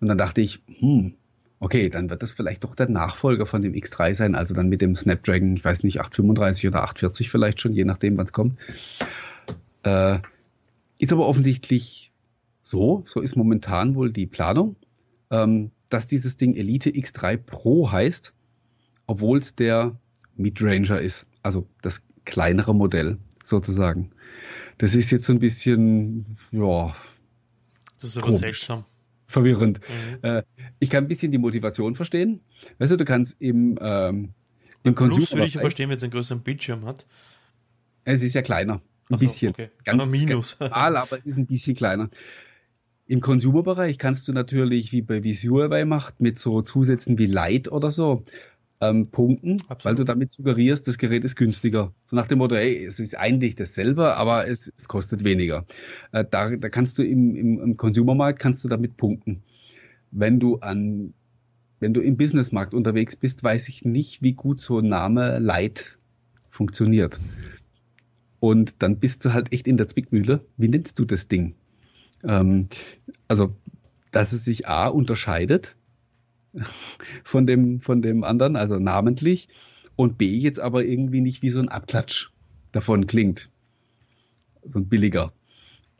Und dann dachte ich, hm, okay, dann wird das vielleicht doch der Nachfolger von dem X3 sein, also dann mit dem Snapdragon, ich weiß nicht, 835 oder 840 vielleicht schon, je nachdem, wann es kommt. Äh, ist aber offensichtlich so, so ist momentan wohl die Planung, ähm, dass dieses Ding Elite X3 Pro heißt, obwohl es der Midranger ist, also das kleinere Modell sozusagen. Das ist jetzt so ein bisschen, ja. Das ist aber komisch. seltsam verwirrend. Mhm. Äh, ich kann ein bisschen die Motivation verstehen. Weißt du, du kannst im, ähm, im Consumer. Plus würde ich verstehen, wenn es einen größeren Bildschirm hat. Es ist ja kleiner. Ein so, bisschen. Okay. Ganz, aber Minus. (laughs) Ganz normal, aber es ist ein bisschen kleiner. Im Consumer-Bereich kannst du natürlich, wie bei Visualway macht, mit so Zusätzen wie Light oder so, ähm, punkten, Absolut. weil du damit suggerierst, das Gerät ist günstiger. So nach dem Motto, ey, es ist eigentlich dasselbe, aber es, es kostet weniger. Äh, da, da kannst du im, im, im Consumermarkt kannst du damit punkten. Wenn du an, wenn du im Businessmarkt unterwegs bist, weiß ich nicht, wie gut so ein Name Light funktioniert. Und dann bist du halt echt in der Zwickmühle. Wie nennst du das Ding? Ähm, also, dass es sich A unterscheidet von dem, von dem anderen, also namentlich, und B jetzt aber irgendwie nicht wie so ein Abklatsch davon klingt. So ein billiger.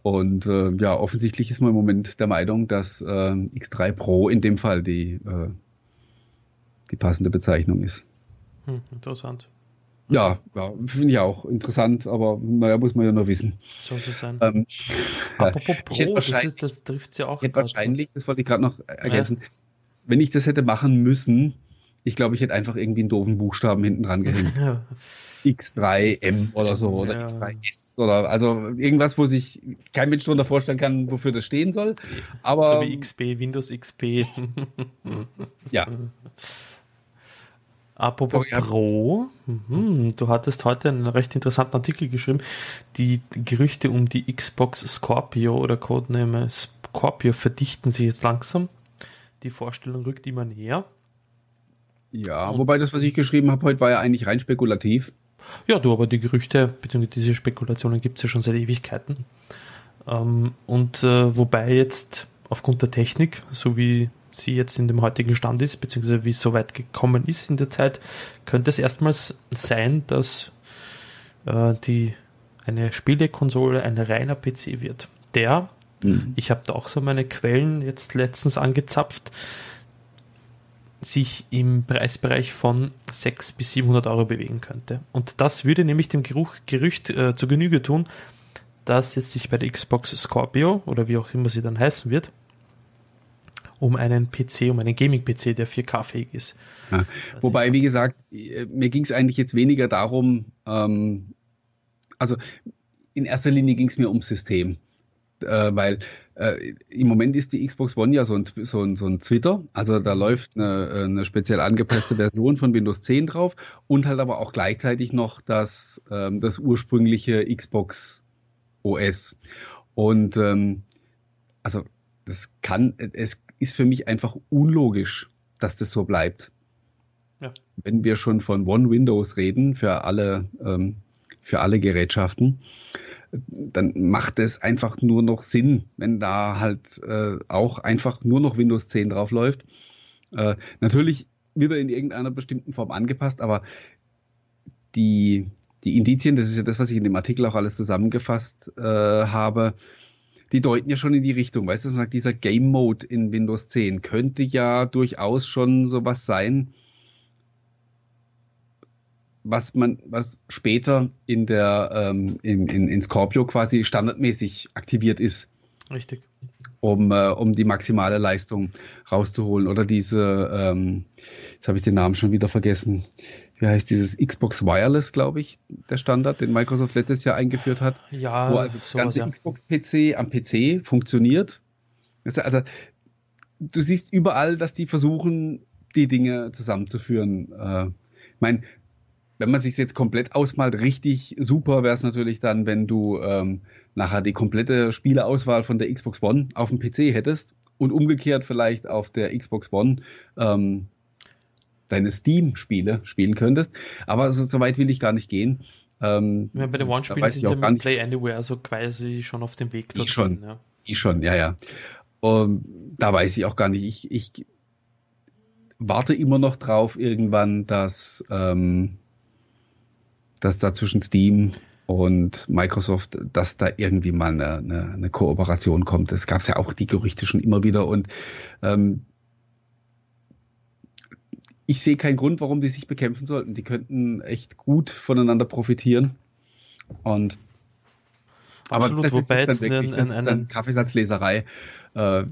Und äh, ja, offensichtlich ist man im Moment der Meinung, dass äh, X3 Pro in dem Fall die, äh, die passende Bezeichnung ist. Hm, interessant. Ja, ja finde ich auch interessant, aber naja, muss man ja nur wissen. Soll so sein. Ähm, Apropos (laughs) Pro, das, ist, das trifft ja auch. Wahrscheinlich, das wollte ich gerade noch ergänzen, ja wenn ich das hätte machen müssen, ich glaube, ich hätte einfach irgendwie einen doofen Buchstaben hinten dran gehängt. (laughs) Ja. X3M oder so oder ja. X3S oder also irgendwas, wo sich kein Mensch darunter vorstellen kann, wofür das stehen soll. Aber, so wie XP, Windows XP. (laughs) ja. Apropos Sorry, Pro, mhm, du hattest heute einen recht interessanten Artikel geschrieben. Die Gerüchte um die Xbox Scorpio oder Codename Scorpio verdichten sich jetzt langsam die Vorstellung rückt immer näher. Ja, und wobei das, was ich geschrieben habe heute, war ja eigentlich rein spekulativ. Ja, du, aber die Gerüchte bzw. diese Spekulationen gibt es ja schon seit Ewigkeiten. Ähm, und äh, wobei jetzt aufgrund der Technik, so wie sie jetzt in dem heutigen Stand ist, beziehungsweise wie es so weit gekommen ist in der Zeit, könnte es erstmals sein, dass äh, die eine Spielekonsole ein reiner PC wird, der Mhm. Ich habe da auch so meine Quellen jetzt letztens angezapft, sich im Preisbereich von 600 bis 700 Euro bewegen könnte. Und das würde nämlich dem Geruch, Gerücht äh, zu Genüge tun, dass es sich bei der Xbox Scorpio oder wie auch immer sie dann heißen wird, um einen PC, um einen Gaming-PC, der 4K-fähig ist. Ja. Wobei, wie gesagt, äh, mir ging es eigentlich jetzt weniger darum, ähm, also in erster Linie ging es mir ums System äh, weil äh, im Moment ist die Xbox One ja so ein, so ein, so ein Twitter. Also da läuft eine, eine speziell angepasste Version von Windows 10 drauf und halt aber auch gleichzeitig noch das, ähm, das ursprüngliche Xbox OS. Und ähm, also das kann, es ist für mich einfach unlogisch, dass das so bleibt. Ja. Wenn wir schon von One Windows reden für alle, ähm, für alle Gerätschaften, dann macht es einfach nur noch Sinn, wenn da halt äh, auch einfach nur noch Windows 10 drauf läuft. Äh, natürlich wird er in irgendeiner bestimmten Form angepasst, aber die, die Indizien, das ist ja das, was ich in dem Artikel auch alles zusammengefasst äh, habe, die deuten ja schon in die Richtung. Weißt du, man sagt, dieser Game Mode in Windows 10 könnte ja durchaus schon sowas sein, was man, was später in der ähm, in, in, in Scorpio quasi standardmäßig aktiviert ist. Richtig. Um, äh, um die maximale Leistung rauszuholen. Oder diese, ähm, jetzt habe ich den Namen schon wieder vergessen. Wie heißt dieses Xbox Wireless, glaube ich, der Standard, den Microsoft letztes Jahr eingeführt hat. Ja, wo also das ganze ja. Xbox-PC am PC funktioniert. Also, du siehst überall, dass die versuchen, die Dinge zusammenzuführen. Äh, ich meine, wenn man sich jetzt komplett ausmalt, richtig super wäre es natürlich dann, wenn du ähm, nachher die komplette Spieleauswahl von der Xbox One auf dem PC hättest und umgekehrt vielleicht auf der Xbox One ähm, deine Steam-Spiele spielen könntest. Aber also, so weit will ich gar nicht gehen. Ähm, ja, bei den One-Spielen sind sie mit Play Anywhere also quasi schon auf dem Weg dorthin. Ich schon, ja. ich schon, ja, ja. Und da weiß ich auch gar nicht. Ich, ich warte immer noch drauf irgendwann, dass, ähm, dass da zwischen Steam und Microsoft, dass da irgendwie mal eine, eine, eine Kooperation kommt. Das gab es ja auch die Gerüchte schon immer wieder und ähm, ich sehe keinen Grund, warum die sich bekämpfen sollten. Die könnten echt gut voneinander profitieren. Und Absolut, aber das wobei ist dann wirklich, ein, ein, ein Kaffeesatzleserei. Äh,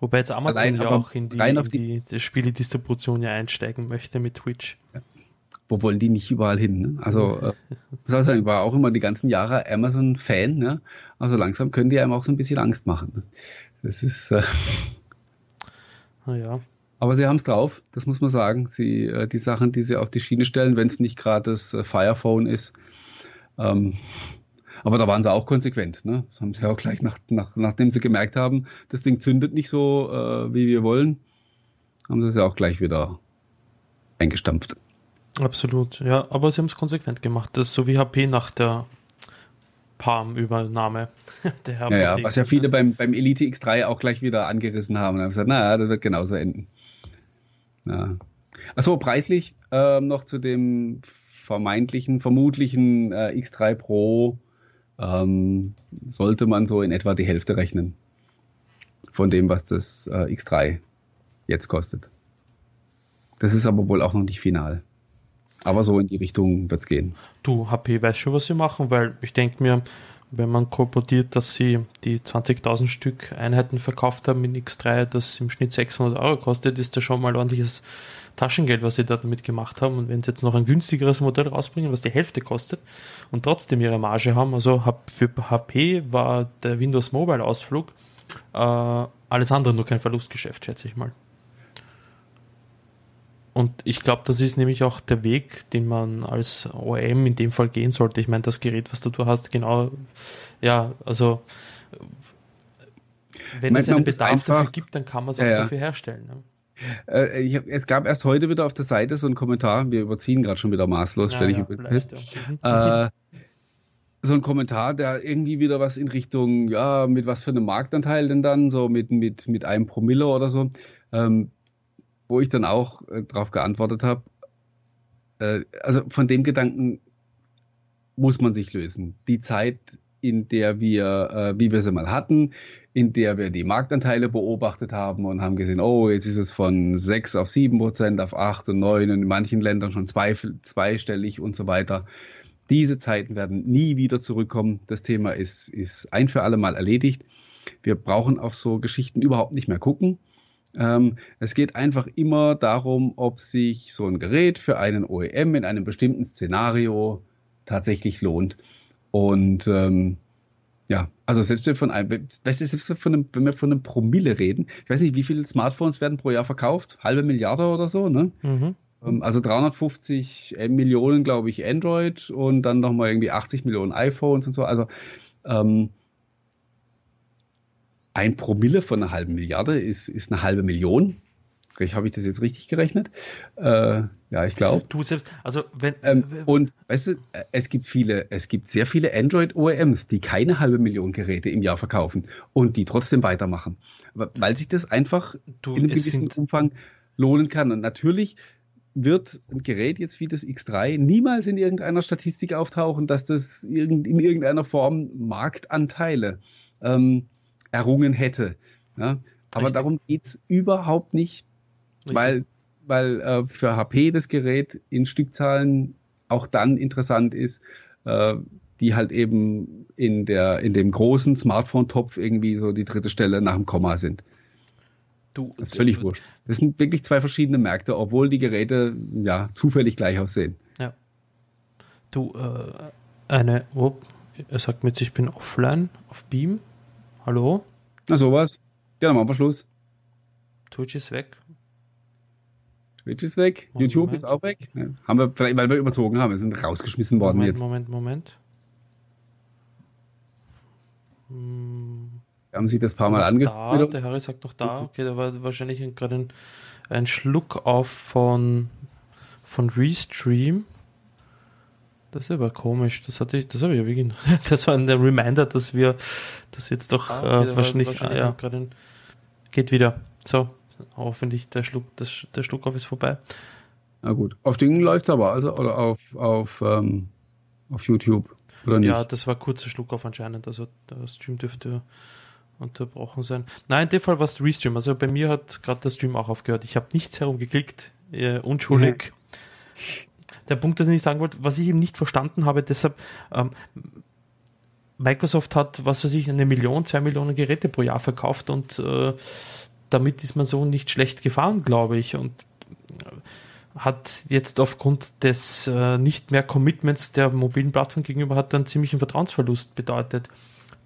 wobei jetzt Amazon ja auch in die, auf die, in die Spieledistribution ja einsteigen möchte mit Twitch. Wo wollen die nicht überall hin? Ne? Also, äh, (laughs) muss sagen, ich war auch immer die ganzen Jahre Amazon-Fan. Ne? Also langsam können die einem auch so ein bisschen Angst machen. Ne? Das ist. Äh, naja. Aber sie haben es drauf, das muss man sagen. Sie, äh, die Sachen, die sie auf die Schiene stellen, wenn es nicht gerade das äh, Firephone ist, ähm, aber da waren sie auch konsequent. Ne? Das haben sie auch gleich, nach, nach, nachdem sie gemerkt haben, das Ding zündet nicht so, äh, wie wir wollen, haben sie es ja auch gleich wieder eingestampft. Absolut, ja, aber sie haben es konsequent gemacht. Das ist so wie HP nach der Palm-Übernahme. (laughs) ja, ja, was ja viele beim, beim Elite X3 auch gleich wieder angerissen haben und haben gesagt, naja, das wird genauso enden. Ja. Achso, preislich äh, noch zu dem vermeintlichen, vermutlichen äh, X3 Pro ähm, sollte man so in etwa die Hälfte rechnen von dem, was das äh, X3 jetzt kostet. Das ist aber wohl auch noch nicht final. Aber so in die Richtung wird es gehen. Du, HP weiß schon, was sie machen, weil ich denke mir, wenn man kolportiert, dass sie die 20.000 Stück Einheiten verkauft haben mit X3, das im Schnitt 600 Euro kostet, ist das schon mal ordentliches Taschengeld, was sie da damit gemacht haben. Und wenn sie jetzt noch ein günstigeres Modell rausbringen, was die Hälfte kostet und trotzdem ihre Marge haben, also für HP war der Windows Mobile Ausflug äh, alles andere nur kein Verlustgeschäft, schätze ich mal. Und ich glaube, das ist nämlich auch der Weg, den man als OEM in dem Fall gehen sollte. Ich meine, das Gerät, was du, du hast, genau, ja, also wenn es einen Bedarf einfach, dafür gibt, dann kann man es auch ja, dafür herstellen. Ne? Äh, hab, es gab erst heute wieder auf der Seite so einen Kommentar, wir überziehen gerade schon wieder maßlos, ja, stelle ich ja, übrigens fest. Ja. Äh, so ein Kommentar, der irgendwie wieder was in Richtung, ja, mit was für einem Marktanteil denn dann, so mit, mit, mit einem Promille oder so, ähm, wo ich dann auch äh, darauf geantwortet habe. Äh, also von dem Gedanken muss man sich lösen. Die Zeit, in der wir, äh, wie wir sie mal hatten, in der wir die Marktanteile beobachtet haben und haben gesehen, oh, jetzt ist es von 6 auf 7 Prozent, auf 8 und 9 und in manchen Ländern schon zwei, zweistellig und so weiter. Diese Zeiten werden nie wieder zurückkommen. Das Thema ist, ist ein für alle Mal erledigt. Wir brauchen auf so Geschichten überhaupt nicht mehr gucken. Ähm, es geht einfach immer darum, ob sich so ein Gerät für einen OEM in einem bestimmten Szenario tatsächlich lohnt. Und ähm, ja, also selbst wenn, von einem, selbst von einem, wenn wir von einem Promille reden, ich weiß nicht, wie viele Smartphones werden pro Jahr verkauft? Halbe Milliarde oder so, ne? Mhm. Ähm, also 350 Millionen, glaube ich, Android und dann nochmal irgendwie 80 Millionen iPhones und so. Also ähm, ein Promille von einer halben Milliarde ist, ist eine halbe Million. Vielleicht habe ich das jetzt richtig gerechnet. Äh, ja, ich glaube. Du selbst, also wenn. Ähm, und weißt du, es gibt viele, es gibt sehr viele Android-OEMs, die keine halbe Million Geräte im Jahr verkaufen und die trotzdem weitermachen. Weil sich das einfach du, in einem gewissen Umfang lohnen kann. Und natürlich wird ein Gerät jetzt wie das X3 niemals in irgendeiner Statistik auftauchen, dass das in irgendeiner Form Marktanteile ähm, errungen hätte. Ja? Aber Richtig. darum geht's überhaupt nicht. Richtig. Weil, weil äh, für HP das Gerät in Stückzahlen auch dann interessant ist, äh, die halt eben in, der, in dem großen Smartphone-Topf irgendwie so die dritte Stelle nach dem Komma sind. Du, das ist völlig du, wurscht. Das sind wirklich zwei verschiedene Märkte, obwohl die Geräte ja zufällig gleich aussehen. Ja. Du, äh, eine, oh, er sagt jetzt, ich bin offline auf Beam. Hallo? Na sowas. Ja, dann machen wir Schluss. Twitch ist weg. Twitch ist weg, Moment, YouTube Moment. ist auch weg. Ja, haben wir, vielleicht, weil wir überzogen haben, wir sind rausgeschmissen worden Moment, jetzt. Moment, Moment. Wir haben sich das paar Mal angeguckt. der Harry sagt noch da. Okay, da war wahrscheinlich ein- gerade ein, ein Schluck auf von, von Restream. Das ist aber komisch. Das hatte ich, das habe ich ja wirklich. (laughs) Das war ein Reminder, dass wir das jetzt doch Ah, äh, wahrscheinlich, wahrscheinlich ah, ja, ein, geht wieder. So, hoffentlich der Schluck, das, der Schluck auf ist vorbei. Na gut. Auf Dingen läuft's aber, also, oder auf, auf, ähm, auf YouTube. Oder nicht? Ja, das war ein kurzer Schluck auf anscheinend. Also der Stream dürfte unterbrochen sein. Nein, in dem Fall war es Restream. Also bei mir hat gerade der Stream auch aufgehört. Ich habe nichts herumgeklickt. Äh, unschuldig. (laughs) Der Punkt, den ich sagen wollte, was ich eben nicht verstanden habe, deshalb, ähm, Microsoft hat, was weiß ich, eine Million, zwei Millionen Geräte pro Jahr verkauft und äh, damit ist man so nicht schlecht gefahren, glaube ich. Und äh, hat jetzt aufgrund des äh, nicht mehr Commitments der mobilen Plattform gegenüber hat einen Vertrauensverlust bedeutet.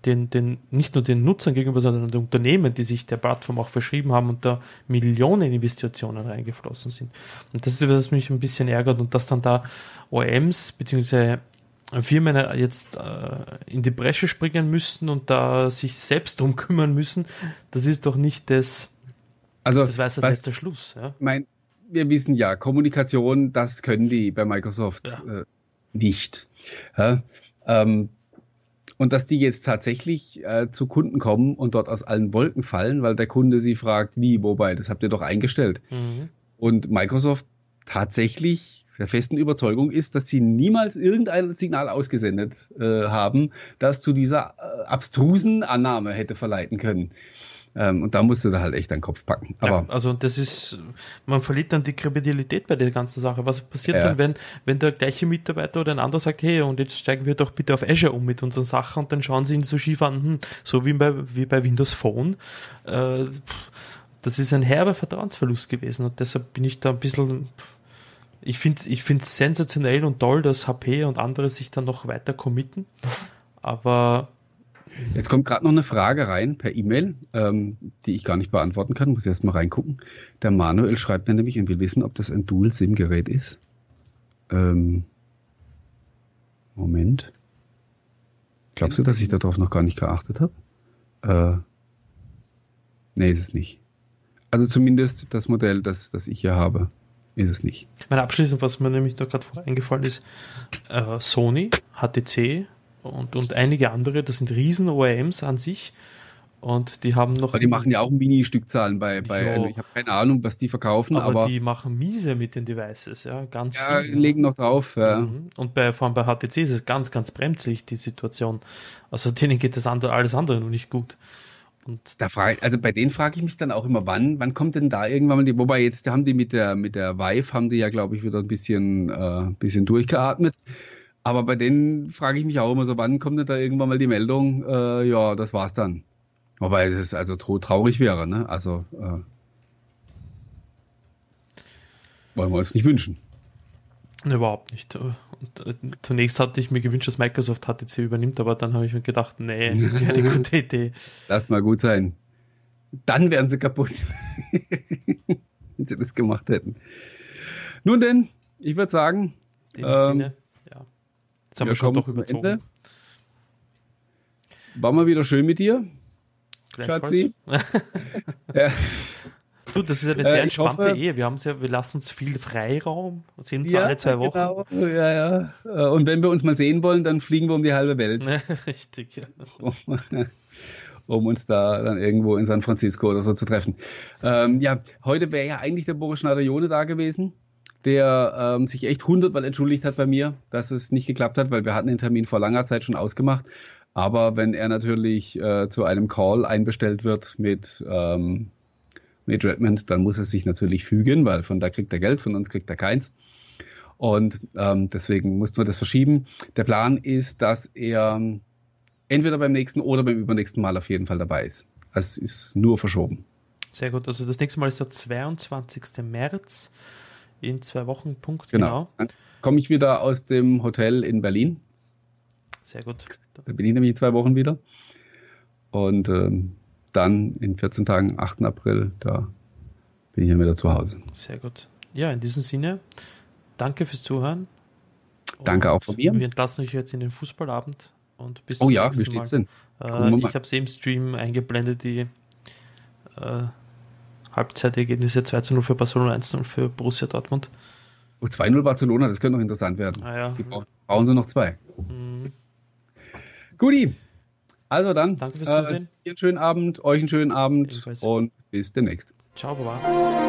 Den, den, nicht nur den Nutzern gegenüber, sondern den Unternehmen, die sich der Plattform auch verschrieben haben und da Millionen Investitionen reingeflossen sind. Und das ist, was mich ein bisschen ärgert und dass dann da OEMs bzw. Firmen jetzt äh, in die Bresche springen müssten und da sich selbst drum (laughs) kümmern müssen, das ist doch nicht das, also, das weiß was- der Schluss. Ja? mein, wir wissen ja, Kommunikation, das können die bei Microsoft äh, nicht. Ja, ähm, und dass die jetzt tatsächlich äh, zu Kunden kommen und dort aus allen Wolken fallen, weil der Kunde sie fragt, wie, wobei, das habt ihr doch eingestellt. Mhm. Und Microsoft tatsächlich der festen Überzeugung ist, dass sie niemals irgendein Signal ausgesendet äh, haben, das zu dieser äh, abstrusen Annahme hätte verleiten können. Ähm, und da musste da halt echt einen Kopf packen. Aber ja, also das ist, man verliert dann die Kredibilität bei der ganzen Sache. Was passiert Ja. dann, wenn, wenn der gleiche Mitarbeiter oder ein anderer sagt, hey, und jetzt steigen wir doch bitte auf Azure um mit unseren Sachen und dann schauen sie ihn so schief an, hm, so wie bei, wie bei Windows Phone. Äh, das ist ein herber Vertrauensverlust gewesen und deshalb bin ich da ein bisschen, ich finde es ich find's sensationell und toll, dass HP und andere sich dann noch weiter committen. Aber Jetzt kommt gerade noch eine Frage rein per E-Mail, ähm, die ich gar nicht beantworten kann. Muss erst mal reingucken. Der Manuel schreibt mir nämlich und will wissen, ob das ein Dual-SIM-Gerät ist. Ähm, Moment. Glaubst du, dass ich darauf noch gar nicht geachtet habe? Äh, nee, ist es nicht. Also zumindest das Modell, das, das ich hier habe, ist es nicht. Meine abschließend, was mir nämlich noch gerade vorher eingefallen ist, äh, Sony, HTC und, und einige andere, das sind riesen OEMs an sich und die haben noch... Aber die machen ja auch Mini-Stückzahlen bei, bei also ich habe keine Ahnung, was die verkaufen, aber, aber, die machen miese mit den Devices, ja, ganz ja, viel, legen noch drauf. Ja. Mhm. Und bei, vor allem bei HTC ist es ganz, ganz bremslich, die Situation. Also (laughs) denen geht das andere, alles andere nur nicht gut. Und Da frage, also bei denen frage ich mich dann auch immer, wann, wann kommt denn da irgendwann mal die, wobei jetzt haben die mit der, mit der Vive haben die ja, glaube ich, wieder ein bisschen, äh, bisschen durchgeatmet. Aber bei denen frage ich mich auch immer so, wann kommt denn da irgendwann mal die Meldung, äh, ja, das war's dann. Wobei es also traurig wäre, ne? Also, äh, wollen wir uns nicht wünschen. Ne, Überhaupt nicht. Und, äh, zunächst hatte ich mir gewünscht, dass Microsoft HTC übernimmt, aber dann habe ich mir gedacht, nee, (laughs) keine gute Idee. Lass mal gut sein. Dann wären sie kaputt, (laughs) wenn sie das gemacht hätten. Nun denn, ich würde sagen, In dem Ähm, Sinne. Jetzt haben wir, wir schon kommen doch überzogen. Ende. war mal wieder schön mit dir. Schatzi. (laughs) Ja. Du, das ist eine Äh, sehr ich entspannte hoffe- Ehe. Wir haben ja, wir lassen uns viel Freiraum. Sind so Ja, alle zwei Wochen. Genau. Ja, ja. Äh, Und wenn wir uns mal sehen wollen, dann fliegen wir um die halbe Welt, (laughs) Richtig, ja. um, (laughs) um uns da dann irgendwo in San Francisco oder so zu treffen. Ähm, ja, heute wäre ja eigentlich der Boris Schneider-Jone da gewesen, der ähm, sich echt hundertmal entschuldigt hat bei mir, dass es nicht geklappt hat, weil wir hatten den Termin vor langer Zeit schon ausgemacht. Aber wenn er natürlich äh, zu einem Call einbestellt wird mit, ähm, mit Redmond, dann muss er sich natürlich fügen, weil von da kriegt er Geld, von uns kriegt er keins. Und ähm, deswegen mussten wir das verschieben. Der Plan ist, dass er ähm, entweder beim nächsten oder beim übernächsten Mal auf jeden Fall dabei ist. Es ist nur verschoben. Sehr gut. Also das nächste Mal ist der 22. März in zwei Wochen. Punkt. Genau. Genau. Dann komme ich wieder aus dem Hotel in Berlin. Sehr gut. Da bin ich nämlich in zwei Wochen wieder. Und ähm, dann in 14 Tagen, 8. April, da bin ich ja wieder zu Hause. Sehr gut. Ja, in diesem Sinne, danke fürs Zuhören. Danke auch von mir. Wir entlassen euch jetzt in den Fußballabend und bis Oh ja, wie steht's denn? Äh, ich habe es im Stream eingeblendet, die äh, Halbzeitergebnisse 2 zu 0 für Barcelona, 1 zu 0 für Borussia Dortmund. Oh, 2-0 Barcelona, das könnte noch interessant werden. Ah, ja. Die brauchen, brauchen sie noch zwei. Mhm. Guti. Also dann. Danke fürs Zusehen. Dir einen schönen Abend, euch einen schönen Abend Ebenfalls. und bis demnächst. Ciao, Baba.